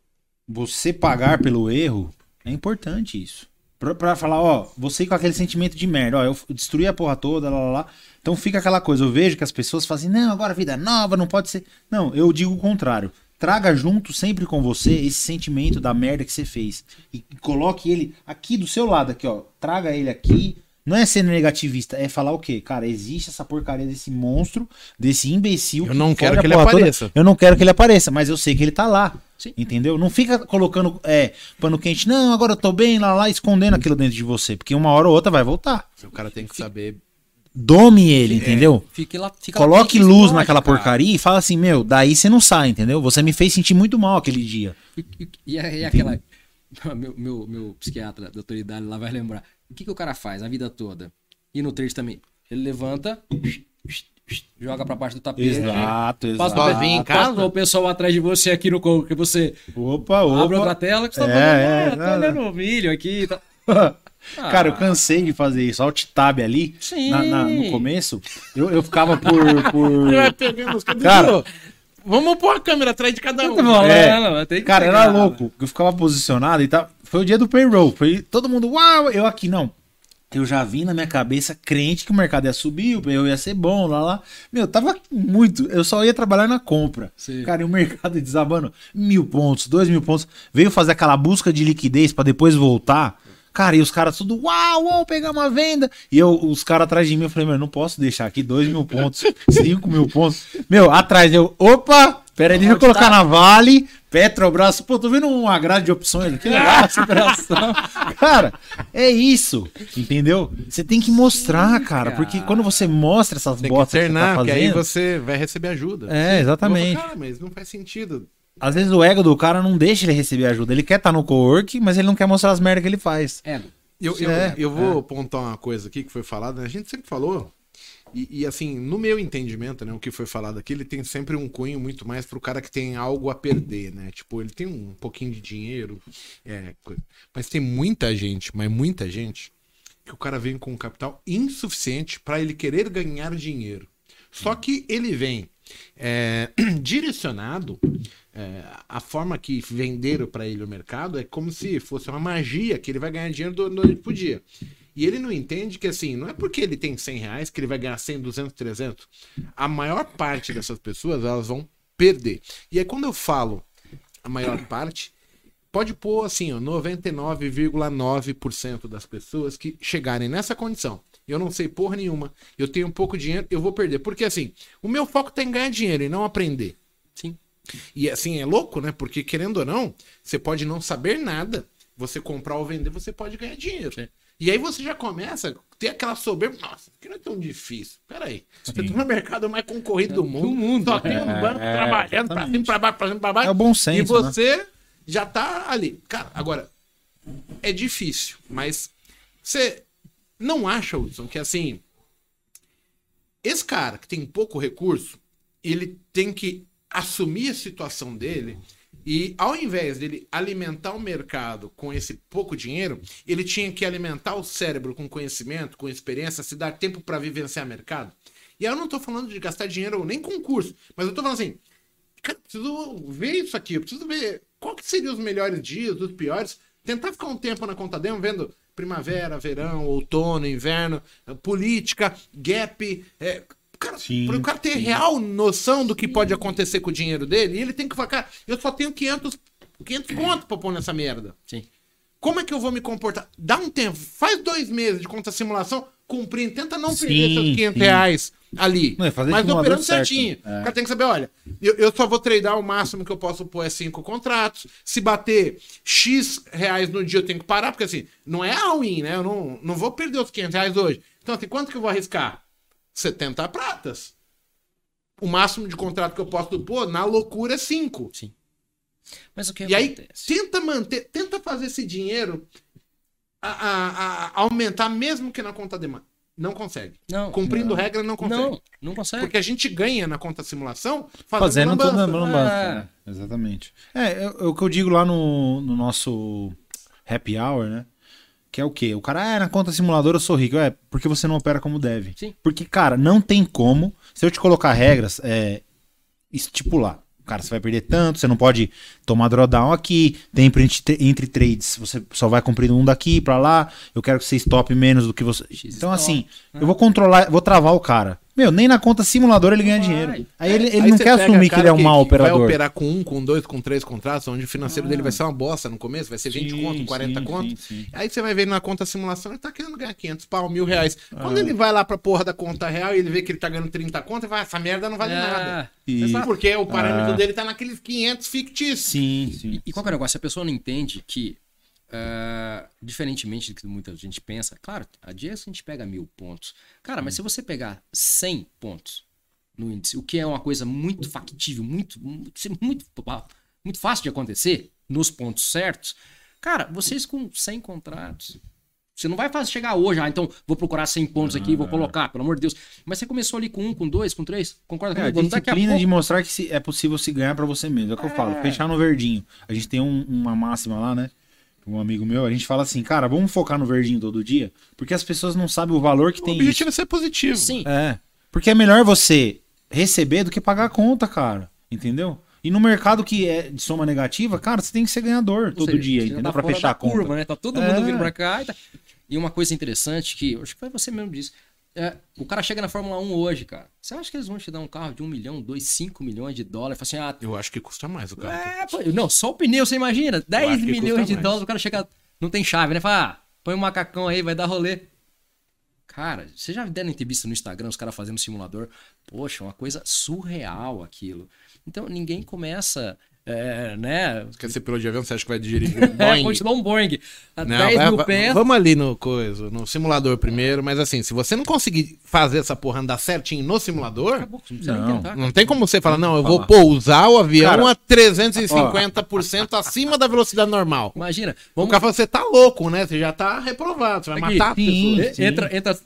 Você pagar pelo erro é importante isso. Pra, pra falar, ó, você com aquele sentimento de merda, ó, eu destruí a porra toda, lá, lá, lá. Então fica aquela coisa, eu vejo que as pessoas fazem, não, agora vida é nova, não pode ser. Não, eu digo o contrário. Traga junto sempre com você esse sentimento da merda que você fez. E coloque ele aqui do seu lado, aqui, ó. Traga ele aqui. Não é ser negativista, é falar o quê? Cara, existe essa porcaria desse monstro, desse imbecil. Eu não fode quero que ele porra toda. apareça. Eu não quero que ele apareça, mas eu sei que ele tá lá. Sim. Entendeu? Não fica colocando é, pano quente, não, agora eu tô bem, lá, lá, escondendo aquilo dentro de você. Porque uma hora ou outra vai voltar. O cara tem que saber. Dome ele, entendeu? Fique lá, fica Coloque luz naquela cara. porcaria e fala assim, meu, daí você não sai, entendeu? Você me fez sentir muito mal aquele dia. E, e- e é- e aquela. *laughs* Meu, meu, meu psiquiatra da autoridade lá vai lembrar. O que, que o cara faz a vida toda? E no trade também. Ele levanta, joga pra parte do tapete. Exato, Passa, exato. Em o, passa casa? o pessoal atrás de você aqui no co- que você Opa, abre outra opa. tela que você tá É, falando, é, ah, tô não, olhando o milho aqui e tal. *laughs* Cara, eu Ah. cansei de fazer isso. Alt tab ali, Sim. na- na- no começo, eu, eu ficava por. *laughs* por... Cara. Vamos pôr a câmera atrás de cada um. Tá É. é, não, tem que Cara, era louco. Eu ficava posicionado e tal. Foi o dia do payroll. Foi todo mundo, uau, eu aqui, não. Eu já vi na minha cabeça crente que o mercado ia subir, o payroll ia ser bom, lá, lá. Meu, tava muito. Eu só ia trabalhar na compra. Sim. Cara, e o mercado desabando mil pontos, dois mil pontos. Veio fazer aquela busca de liquidez pra depois voltar. Cara, e os caras tudo, uau, uau, pegar uma venda. E eu, os caras atrás de mim, eu falei, meu, não posso deixar aqui 2 mil pontos, *laughs* 5 mil pontos. Meu, atrás, eu, opa, pera aí, deixa eu colocar na Vale, Petrobras. Pô, tô vendo uma grade de opções aqui, legal, essa operação. *laughs* Cara, é isso, entendeu? Você tem que mostrar, cara, porque quando você mostra essas Tem que botas que você tá porque aí fazendo... você vai receber ajuda. É, exatamente. Vou, Cara, mas não faz sentido. Às vezes o ego do cara não deixa ele receber ajuda. Ele quer estar no co-work, mas ele não quer mostrar as merdas que ele faz. Ego. Eu, eu, É, eu vou pontuar uma coisa aqui que foi falada, né? a gente sempre falou, e, e, assim, no meu entendimento, né, o que foi falado aqui, ele tem sempre um cunho muito mais pro cara que tem algo a perder, né? Tipo, ele tem um pouquinho de dinheiro, é, mas tem muita gente, mas muita gente, que o cara vem com um capital insuficiente para ele querer ganhar dinheiro. Só que ele vem é, *clears throat* direcionado, é, a forma que venderam para ele o mercado é como se fosse uma magia que ele vai ganhar dinheiro do noite pro dia. E ele não entende que assim, não é porque ele tem 100 reais que ele vai ganhar 100, 200, 300. A maior parte dessas pessoas, elas vão perder. E aí quando eu falo a maior parte, pode pôr assim, ó, 99,9% das pessoas que chegarem nessa condição. Eu não sei porra nenhuma, eu tenho pouco dinheiro, eu vou perder. Porque assim, o meu foco tá em ganhar dinheiro e não aprender. Sim. E assim, é louco, né? Porque querendo ou não, você pode não saber nada, você comprar ou vender, você pode ganhar dinheiro. E aí você já começa a ter aquela soberba. Nossa, aqui não é tão difícil. Peraí. Você tá no mercado mais concorrido do mundo. Só tem um banco É, trabalhando pra cima, pra baixo, pra cima, pra baixo. É o bom senso, E você já tá ali. Cara, agora, é difícil, mas você não acha, Wilson, que assim. Esse cara que tem pouco recurso, ele tem que assumir a situação dele e ao invés dele alimentar o mercado com esse pouco dinheiro, ele tinha que alimentar o cérebro com conhecimento, com experiência, se dar tempo para vivenciar mercado. E aí eu não tô falando de gastar dinheiro nem com curso, mas eu tô falando assim, cara, preciso ver isso aqui, eu preciso ver qual que seriam os melhores dias, os piores, tentar ficar um tempo na conta demo vendo primavera, verão, outono, inverno, política, gap, é, Cara, Sim, para o cara ter sim. real noção do que pode acontecer com o dinheiro dele, e ele tem que falar, cara, eu só tenho 500, 500 conto pra pôr nessa merda. Sim. Como é que eu vou me comportar? Dá um tempo, faz dois meses de conta simulação, cumprindo, tenta não perder Sim, seus 500 sim. reais ali. Não, é fazer mas operando certo. certinho. É. O cara tem que saber, olha, eu, eu só vou treinar o máximo que eu posso pôr é cinco contratos. Se bater X reais no dia, eu tenho que parar, porque assim, não é all-in, né? Eu não, não vou perder os 500 reais hoje. Então, assim, quanto que eu vou arriscar? 70 pratas. O máximo de contrato que eu posso pôr, na loucura, é 5. Sim. Mas o que E aí, acontece? tenta manter, tenta fazer esse dinheiro a, a- a- aumentar, mesmo que na conta demanda. Não consegue. Não. Cumprindo regra, não consegue. Não, não consegue. Porque a gente ganha na conta simulação fazendo, Fazendo tudo lambança. na lambança. É. né? Exatamente. É, é, é o que eu digo lá no, no nosso happy hour, né? Que é o quê? O cara, é, na conta simuladora eu sou rico. É, porque você não opera como deve. Sim. Porque, cara, não tem como, se eu te colocar regras, é, estipular. Cara, você vai perder tanto, você não pode tomar drawdown aqui, tem entre, entre trades, você só vai cumprindo um daqui pra lá, eu quero que você stop menos do que você... Então, assim, eu vou controlar, vou travar o cara. Meu, nem na conta simuladora ele ganha Vai. dinheiro. Aí ele, ele Aí não você quer pega assumir que cara ele é um mau operador. Vai operar com um, com dois, com três contratos, onde o financeiro dele vai ser uma bosta no começo, vai ser 20 Sim, conto, 40 sim, conto. sim, sim. Aí você vai ver na conta simulação, ele tá querendo ganhar 500 pau, mil reais. Ah. Quando ele vai lá pra porra da conta real e ele vê que ele tá ganhando 30 conto, ele vai, essa merda não vale É. nada. E- Sabe Porque o parâmetro Ah. dele tá naqueles 500 fictícios. Sim, sim. E qual que é o negócio? A pessoa não entende que, ah, diferentemente do que muita gente pensa, claro, a dia a gente pega mil pontos. Cara, mas se você pegar 100 pontos no índice, o que é uma coisa muito factível, muito, muito, muito, muito fácil de acontecer, nos pontos certos, cara, vocês com 100 contratos. Você não vai fazer chegar hoje, ah, então vou procurar 100 pontos aqui e vou colocar, pelo amor de Deus. Mas você começou ali com um, com dois, com três, concorda É, a comigo? Daqui a disciplina pouco... de mostrar que é possível se ganhar pra você mesmo. É o que eu falo, fechar no verdinho. A gente tem um- uma máxima lá, né? Um amigo meu, a gente fala assim, cara, vamos focar no verdinho todo dia, porque as pessoas não sabem o valor que O tem objetivo isso. é ser positivo. Sim, É. Porque é melhor você receber do que pagar a conta, cara. Entendeu? E no mercado que é de soma negativa, cara, você tem que ser ganhador Ou todo seja, dia, entendeu? tá Pra fechar a conta. curva, né? Tá todo É. mundo vindo pra cá e tá... E uma coisa interessante que, acho que foi você mesmo disse, é, o cara chega na Fórmula 1 hoje, cara. Você acha que eles vão te dar um carro de um milhão, dois, cinco milhões de dólares? Assim, ah, Eu acho que custa mais o carro. é, pô, não, só o pneu, você imagina? 10 acho que milhões de mais. dólares, o cara chega, não tem chave, né? Fala, ah, põe um macacão aí, vai dar rolê. Cara, vocês já devem ter visto no Instagram os caras fazendo simulador. Poxa, uma coisa surreal aquilo. Então ninguém começa, é, né? Quer ser piloto de avião, você acha que vai dirigir *laughs* É, Boeing? continuar um Boeing. A Não, 10 vai- mil vai- pés. Vamos ali no coisa, no simulador primeiro, mas assim, se você não conseguir fazer essa porra andar certinho no simulador, Acabou, não Não. tentar. não tem como você falar, não, eu vou pousar o avião Cara, a 350% acima da velocidade normal. Imagina, O vamos cara fala, você tá louco, né? Você já tá reprovado, você vai Aqui. matar a Sim. Entra, entra,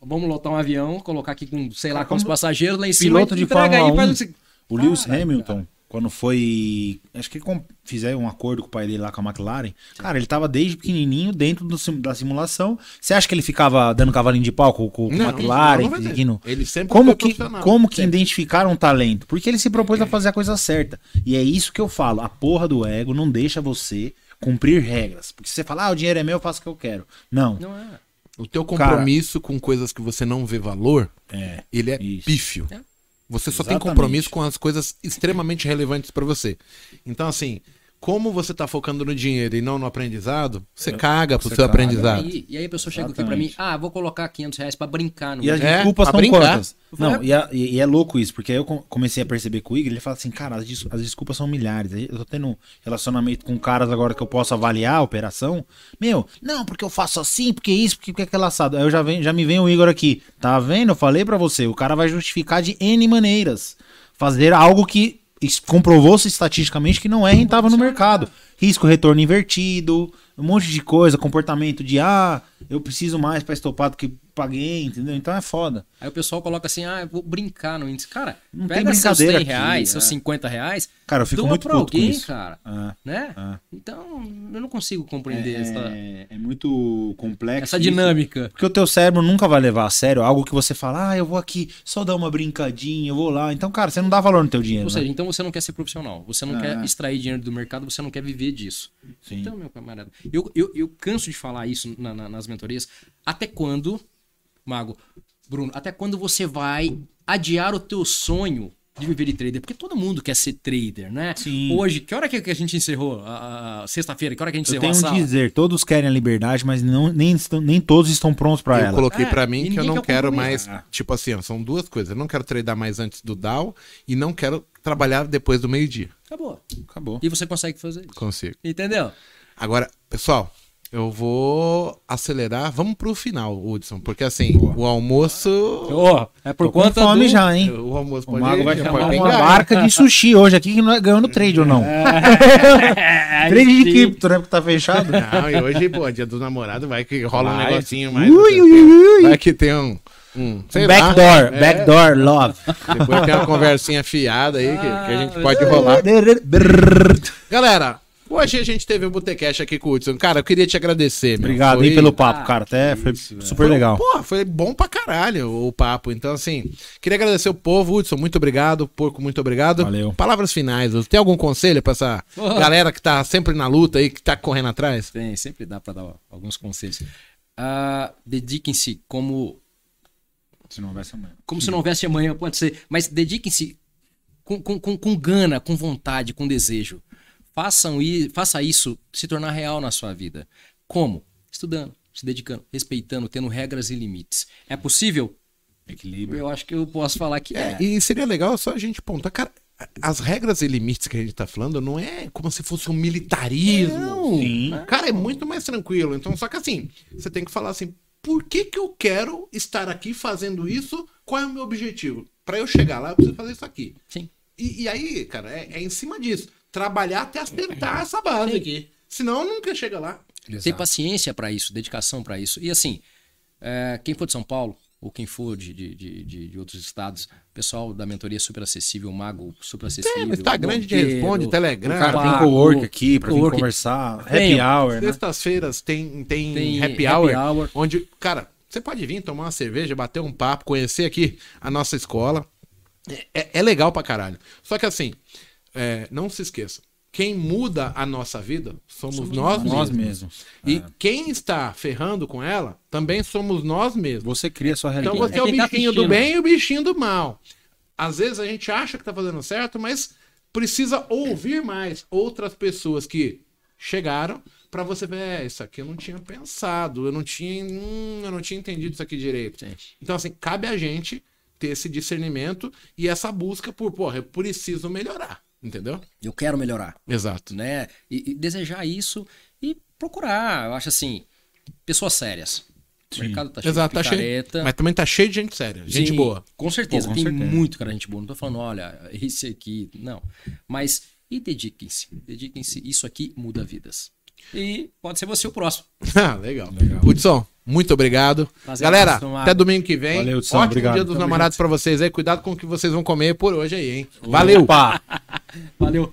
vamos lotar um avião, colocar aqui com, sei lá, quantos como passageiros lá em cima. Piloto e de entrega Fórmula aí, faz 1, o seguinte- O Lewis Cara, Hamilton, quando foi. Acho que fizeram um acordo com o pai dele lá com a McLaren. Cara, ele tava desde pequenininho dentro do sim- da simulação. Você acha que ele ficava dando cavalinho de pau com, com, com Não, a McLaren? não seguindo- Ele sempre Como foi que, como que identificaram um talento? Porque ele se propôs a fazer a coisa certa. E é isso que eu falo. A porra do ego não deixa você cumprir regras. Porque você fala, ah, o dinheiro é meu, eu faço o que eu quero. Não. Não é. O teu compromisso com coisas que você não vê valor, É. ele é Isso. pífio. É. Você só tem Exatamente. compromisso com as coisas extremamente relevantes pra você. Então, assim, como você tá focando no dinheiro e não no aprendizado, você caga pro Você seu caga. aprendizado. E, e aí a pessoa chega aqui pra mim, Exatamente. ah, vou colocar 500 reais pra brincar no E as É, desculpas são brincar. quantas? Não, e, a- e- e é louco isso, porque aí eu com- comecei a perceber com o Igor, ele fala assim, cara, as, des- as desculpas são milhares. Eu tô tendo relacionamento com caras agora que eu posso avaliar a operação. Meu, não, porque eu faço assim, porque isso, porque, porque aquele assado. Aí eu já, vem, já me vem o Igor aqui. Tá vendo? Eu falei pra você, o cara vai justificar de N maneiras. Fazer algo que comprovou-se estatisticamente que não é rentável no mercado. Risco retorno invertido, um monte de coisa, comportamento de ah, eu preciso mais pra estopar do que paguei, entendeu? Então é foda. Aí o pessoal coloca assim, ah, eu vou brincar no índice. Cara, Não tem pega seus brincadeira 100 aqui, reais, é. seus 50 reais, Cara, eu fico muito pra puto com alguém, isso. cara. É, Né? é. Então, eu não consigo compreender essa, É, é muito complexo. essa isso, dinâmica. Porque o teu cérebro nunca vai levar a sério algo que você fala, ah, eu vou aqui só dar uma brincadinha, eu vou lá. Então, cara, você não dá valor no teu dinheiro. Ou né? seja, então você não quer ser profissional, você não É. quer extrair dinheiro do mercado, você não quer viver disso. Sim. Então, meu camarada, eu, eu, eu canso de falar isso na- na- nas mentorias. Até quando, Mago, Bruno, até quando você vai adiar o teu sonho de viver de trader? Porque todo mundo quer ser trader, né? Sim. Hoje, que hora que a gente encerrou? A- a- Sexta-feira, que hora que a gente Eu encerrou tenho a um sala? dizer, todos querem a liberdade, mas não, nem, estão- nem todos estão prontos pra Eu ela. coloquei É, pra e mim que eu não quero mais, compromisso. tipo assim, ó, são duas coisas. Eu não quero tradar mais antes do Dow e não quero trabalhar depois do meio-dia. Acabou. Acabou. E você consegue fazer isso. Consigo. Entendeu? Agora, pessoal, eu vou acelerar. Vamos pro final, Hudson, porque assim, o almoço. Ó, é por Tô com conta fome do... já, hein? O almoço O pode Mago vai chamar uma barca de sushi hoje aqui que não é ganhou no trade ou não. É, *laughs* trade de cripto, né? Porque tá fechado. *laughs* Não, e hoje, pô, dia do namorado, vai que rola um Vai. negocinho mais. Ui, ui, ui, ui. Vai que tem um. um sei lá, Backdoor, é, backdoor love. Depois tem uma conversinha fiada aí que, que a gente Ah, pode rolar. Galera, hoje a gente teve um Botecash aqui com o Hudson. Cara, eu queria te agradecer, meu. Obrigado Foi- aí pelo papo, Ah, cara. Até foi isso, velho. super legal. Porra, foi bom pra caralho o papo. Então, assim, queria agradecer o povo, Hudson. Muito obrigado. Porco, muito obrigado. Valeu. Palavras finais. Tem algum conselho pra essa Porra. galera que tá sempre na luta aí, que tá correndo atrás? Tem, sempre dá pra dar alguns conselhos. Ah, Dediquem-se como Se não houvesse amanhã. como se não houvesse amanhã, pode ser, mas dediquem-se com, com, com, com gana, com vontade, com desejo. Façam i, faça isso se tornar real na sua vida. Como? Estudando, se dedicando, respeitando, tendo regras e limites. É possível? Equilíbrio. Eu acho que eu posso falar que é. E seria legal só a gente pontar, cara, as regras e limites que a gente tá falando não é como se fosse um militarismo. Não. Sim. Cara, é muito mais tranquilo. Então, só que assim, você tem que falar assim, por que que eu quero estar aqui fazendo isso? Qual é o meu objetivo? Pra eu chegar lá, eu preciso fazer isso aqui. Sim. E, e aí, cara, é, é em cima disso. Trabalhar até acertar essa base aqui. Senão nunca chega lá. Ter paciência pra isso, dedicação pra isso. E assim, é, quem for de São Paulo, ou quem for de, de, de, de- de outros estados, pessoal da mentoria é super acessível, o Mago super acessível. no Instagram a gente blogueiro, responde, Telegram. o Cara, tem co-work aqui pra vir conversar. Happy Tem. hour, né? Sextas-feiras tem, tem, Tem happy, happy hour, hour. onde, cara, você pode vir tomar uma cerveja, bater um papo, conhecer aqui a nossa escola. É, é- é legal pra caralho. Só que assim, é, não se esqueça. Quem muda a nossa vida somos, nós, Nós mesmos. mesmos. E É. quem está ferrando com ela também somos nós mesmos. Você cria sua Então realidade. você é o quem tá bichinho do assistindo. bem e o bichinho do mal. Às vezes a gente acha que tá fazendo certo, mas precisa ouvir mais outras pessoas que chegaram pra você ver, é, isso aqui eu não tinha pensado, eu não tinha, hum, eu não tinha entendido isso aqui direito. Então, assim, cabe a gente ter esse discernimento e essa busca por, porra, eu preciso melhorar, entendeu? Eu quero melhorar. Exato. né? E, e desejar isso e procurar. Eu acho assim, pessoas sérias. O mercado tá cheio Exato, de tá cheio. Mas também tá cheio de gente séria, gente Sim, boa. Com certeza, Pô, com tem certeza. muito cara gente boa. Não tô falando, olha, esse aqui. Não. Mas e dediquem-se. Dediquem-se. Isso aqui muda vidas. E pode ser você o próximo. *laughs* Ah, legal. Hudson, muito obrigado. Prazer, Galera, até domingo que vem. Valeu, Hudson, Ótimo obrigado. dia dos namorados pra vocês aí. Cuidado com o que vocês vão comer por hoje aí, hein? Valeu! Opa! Valeu.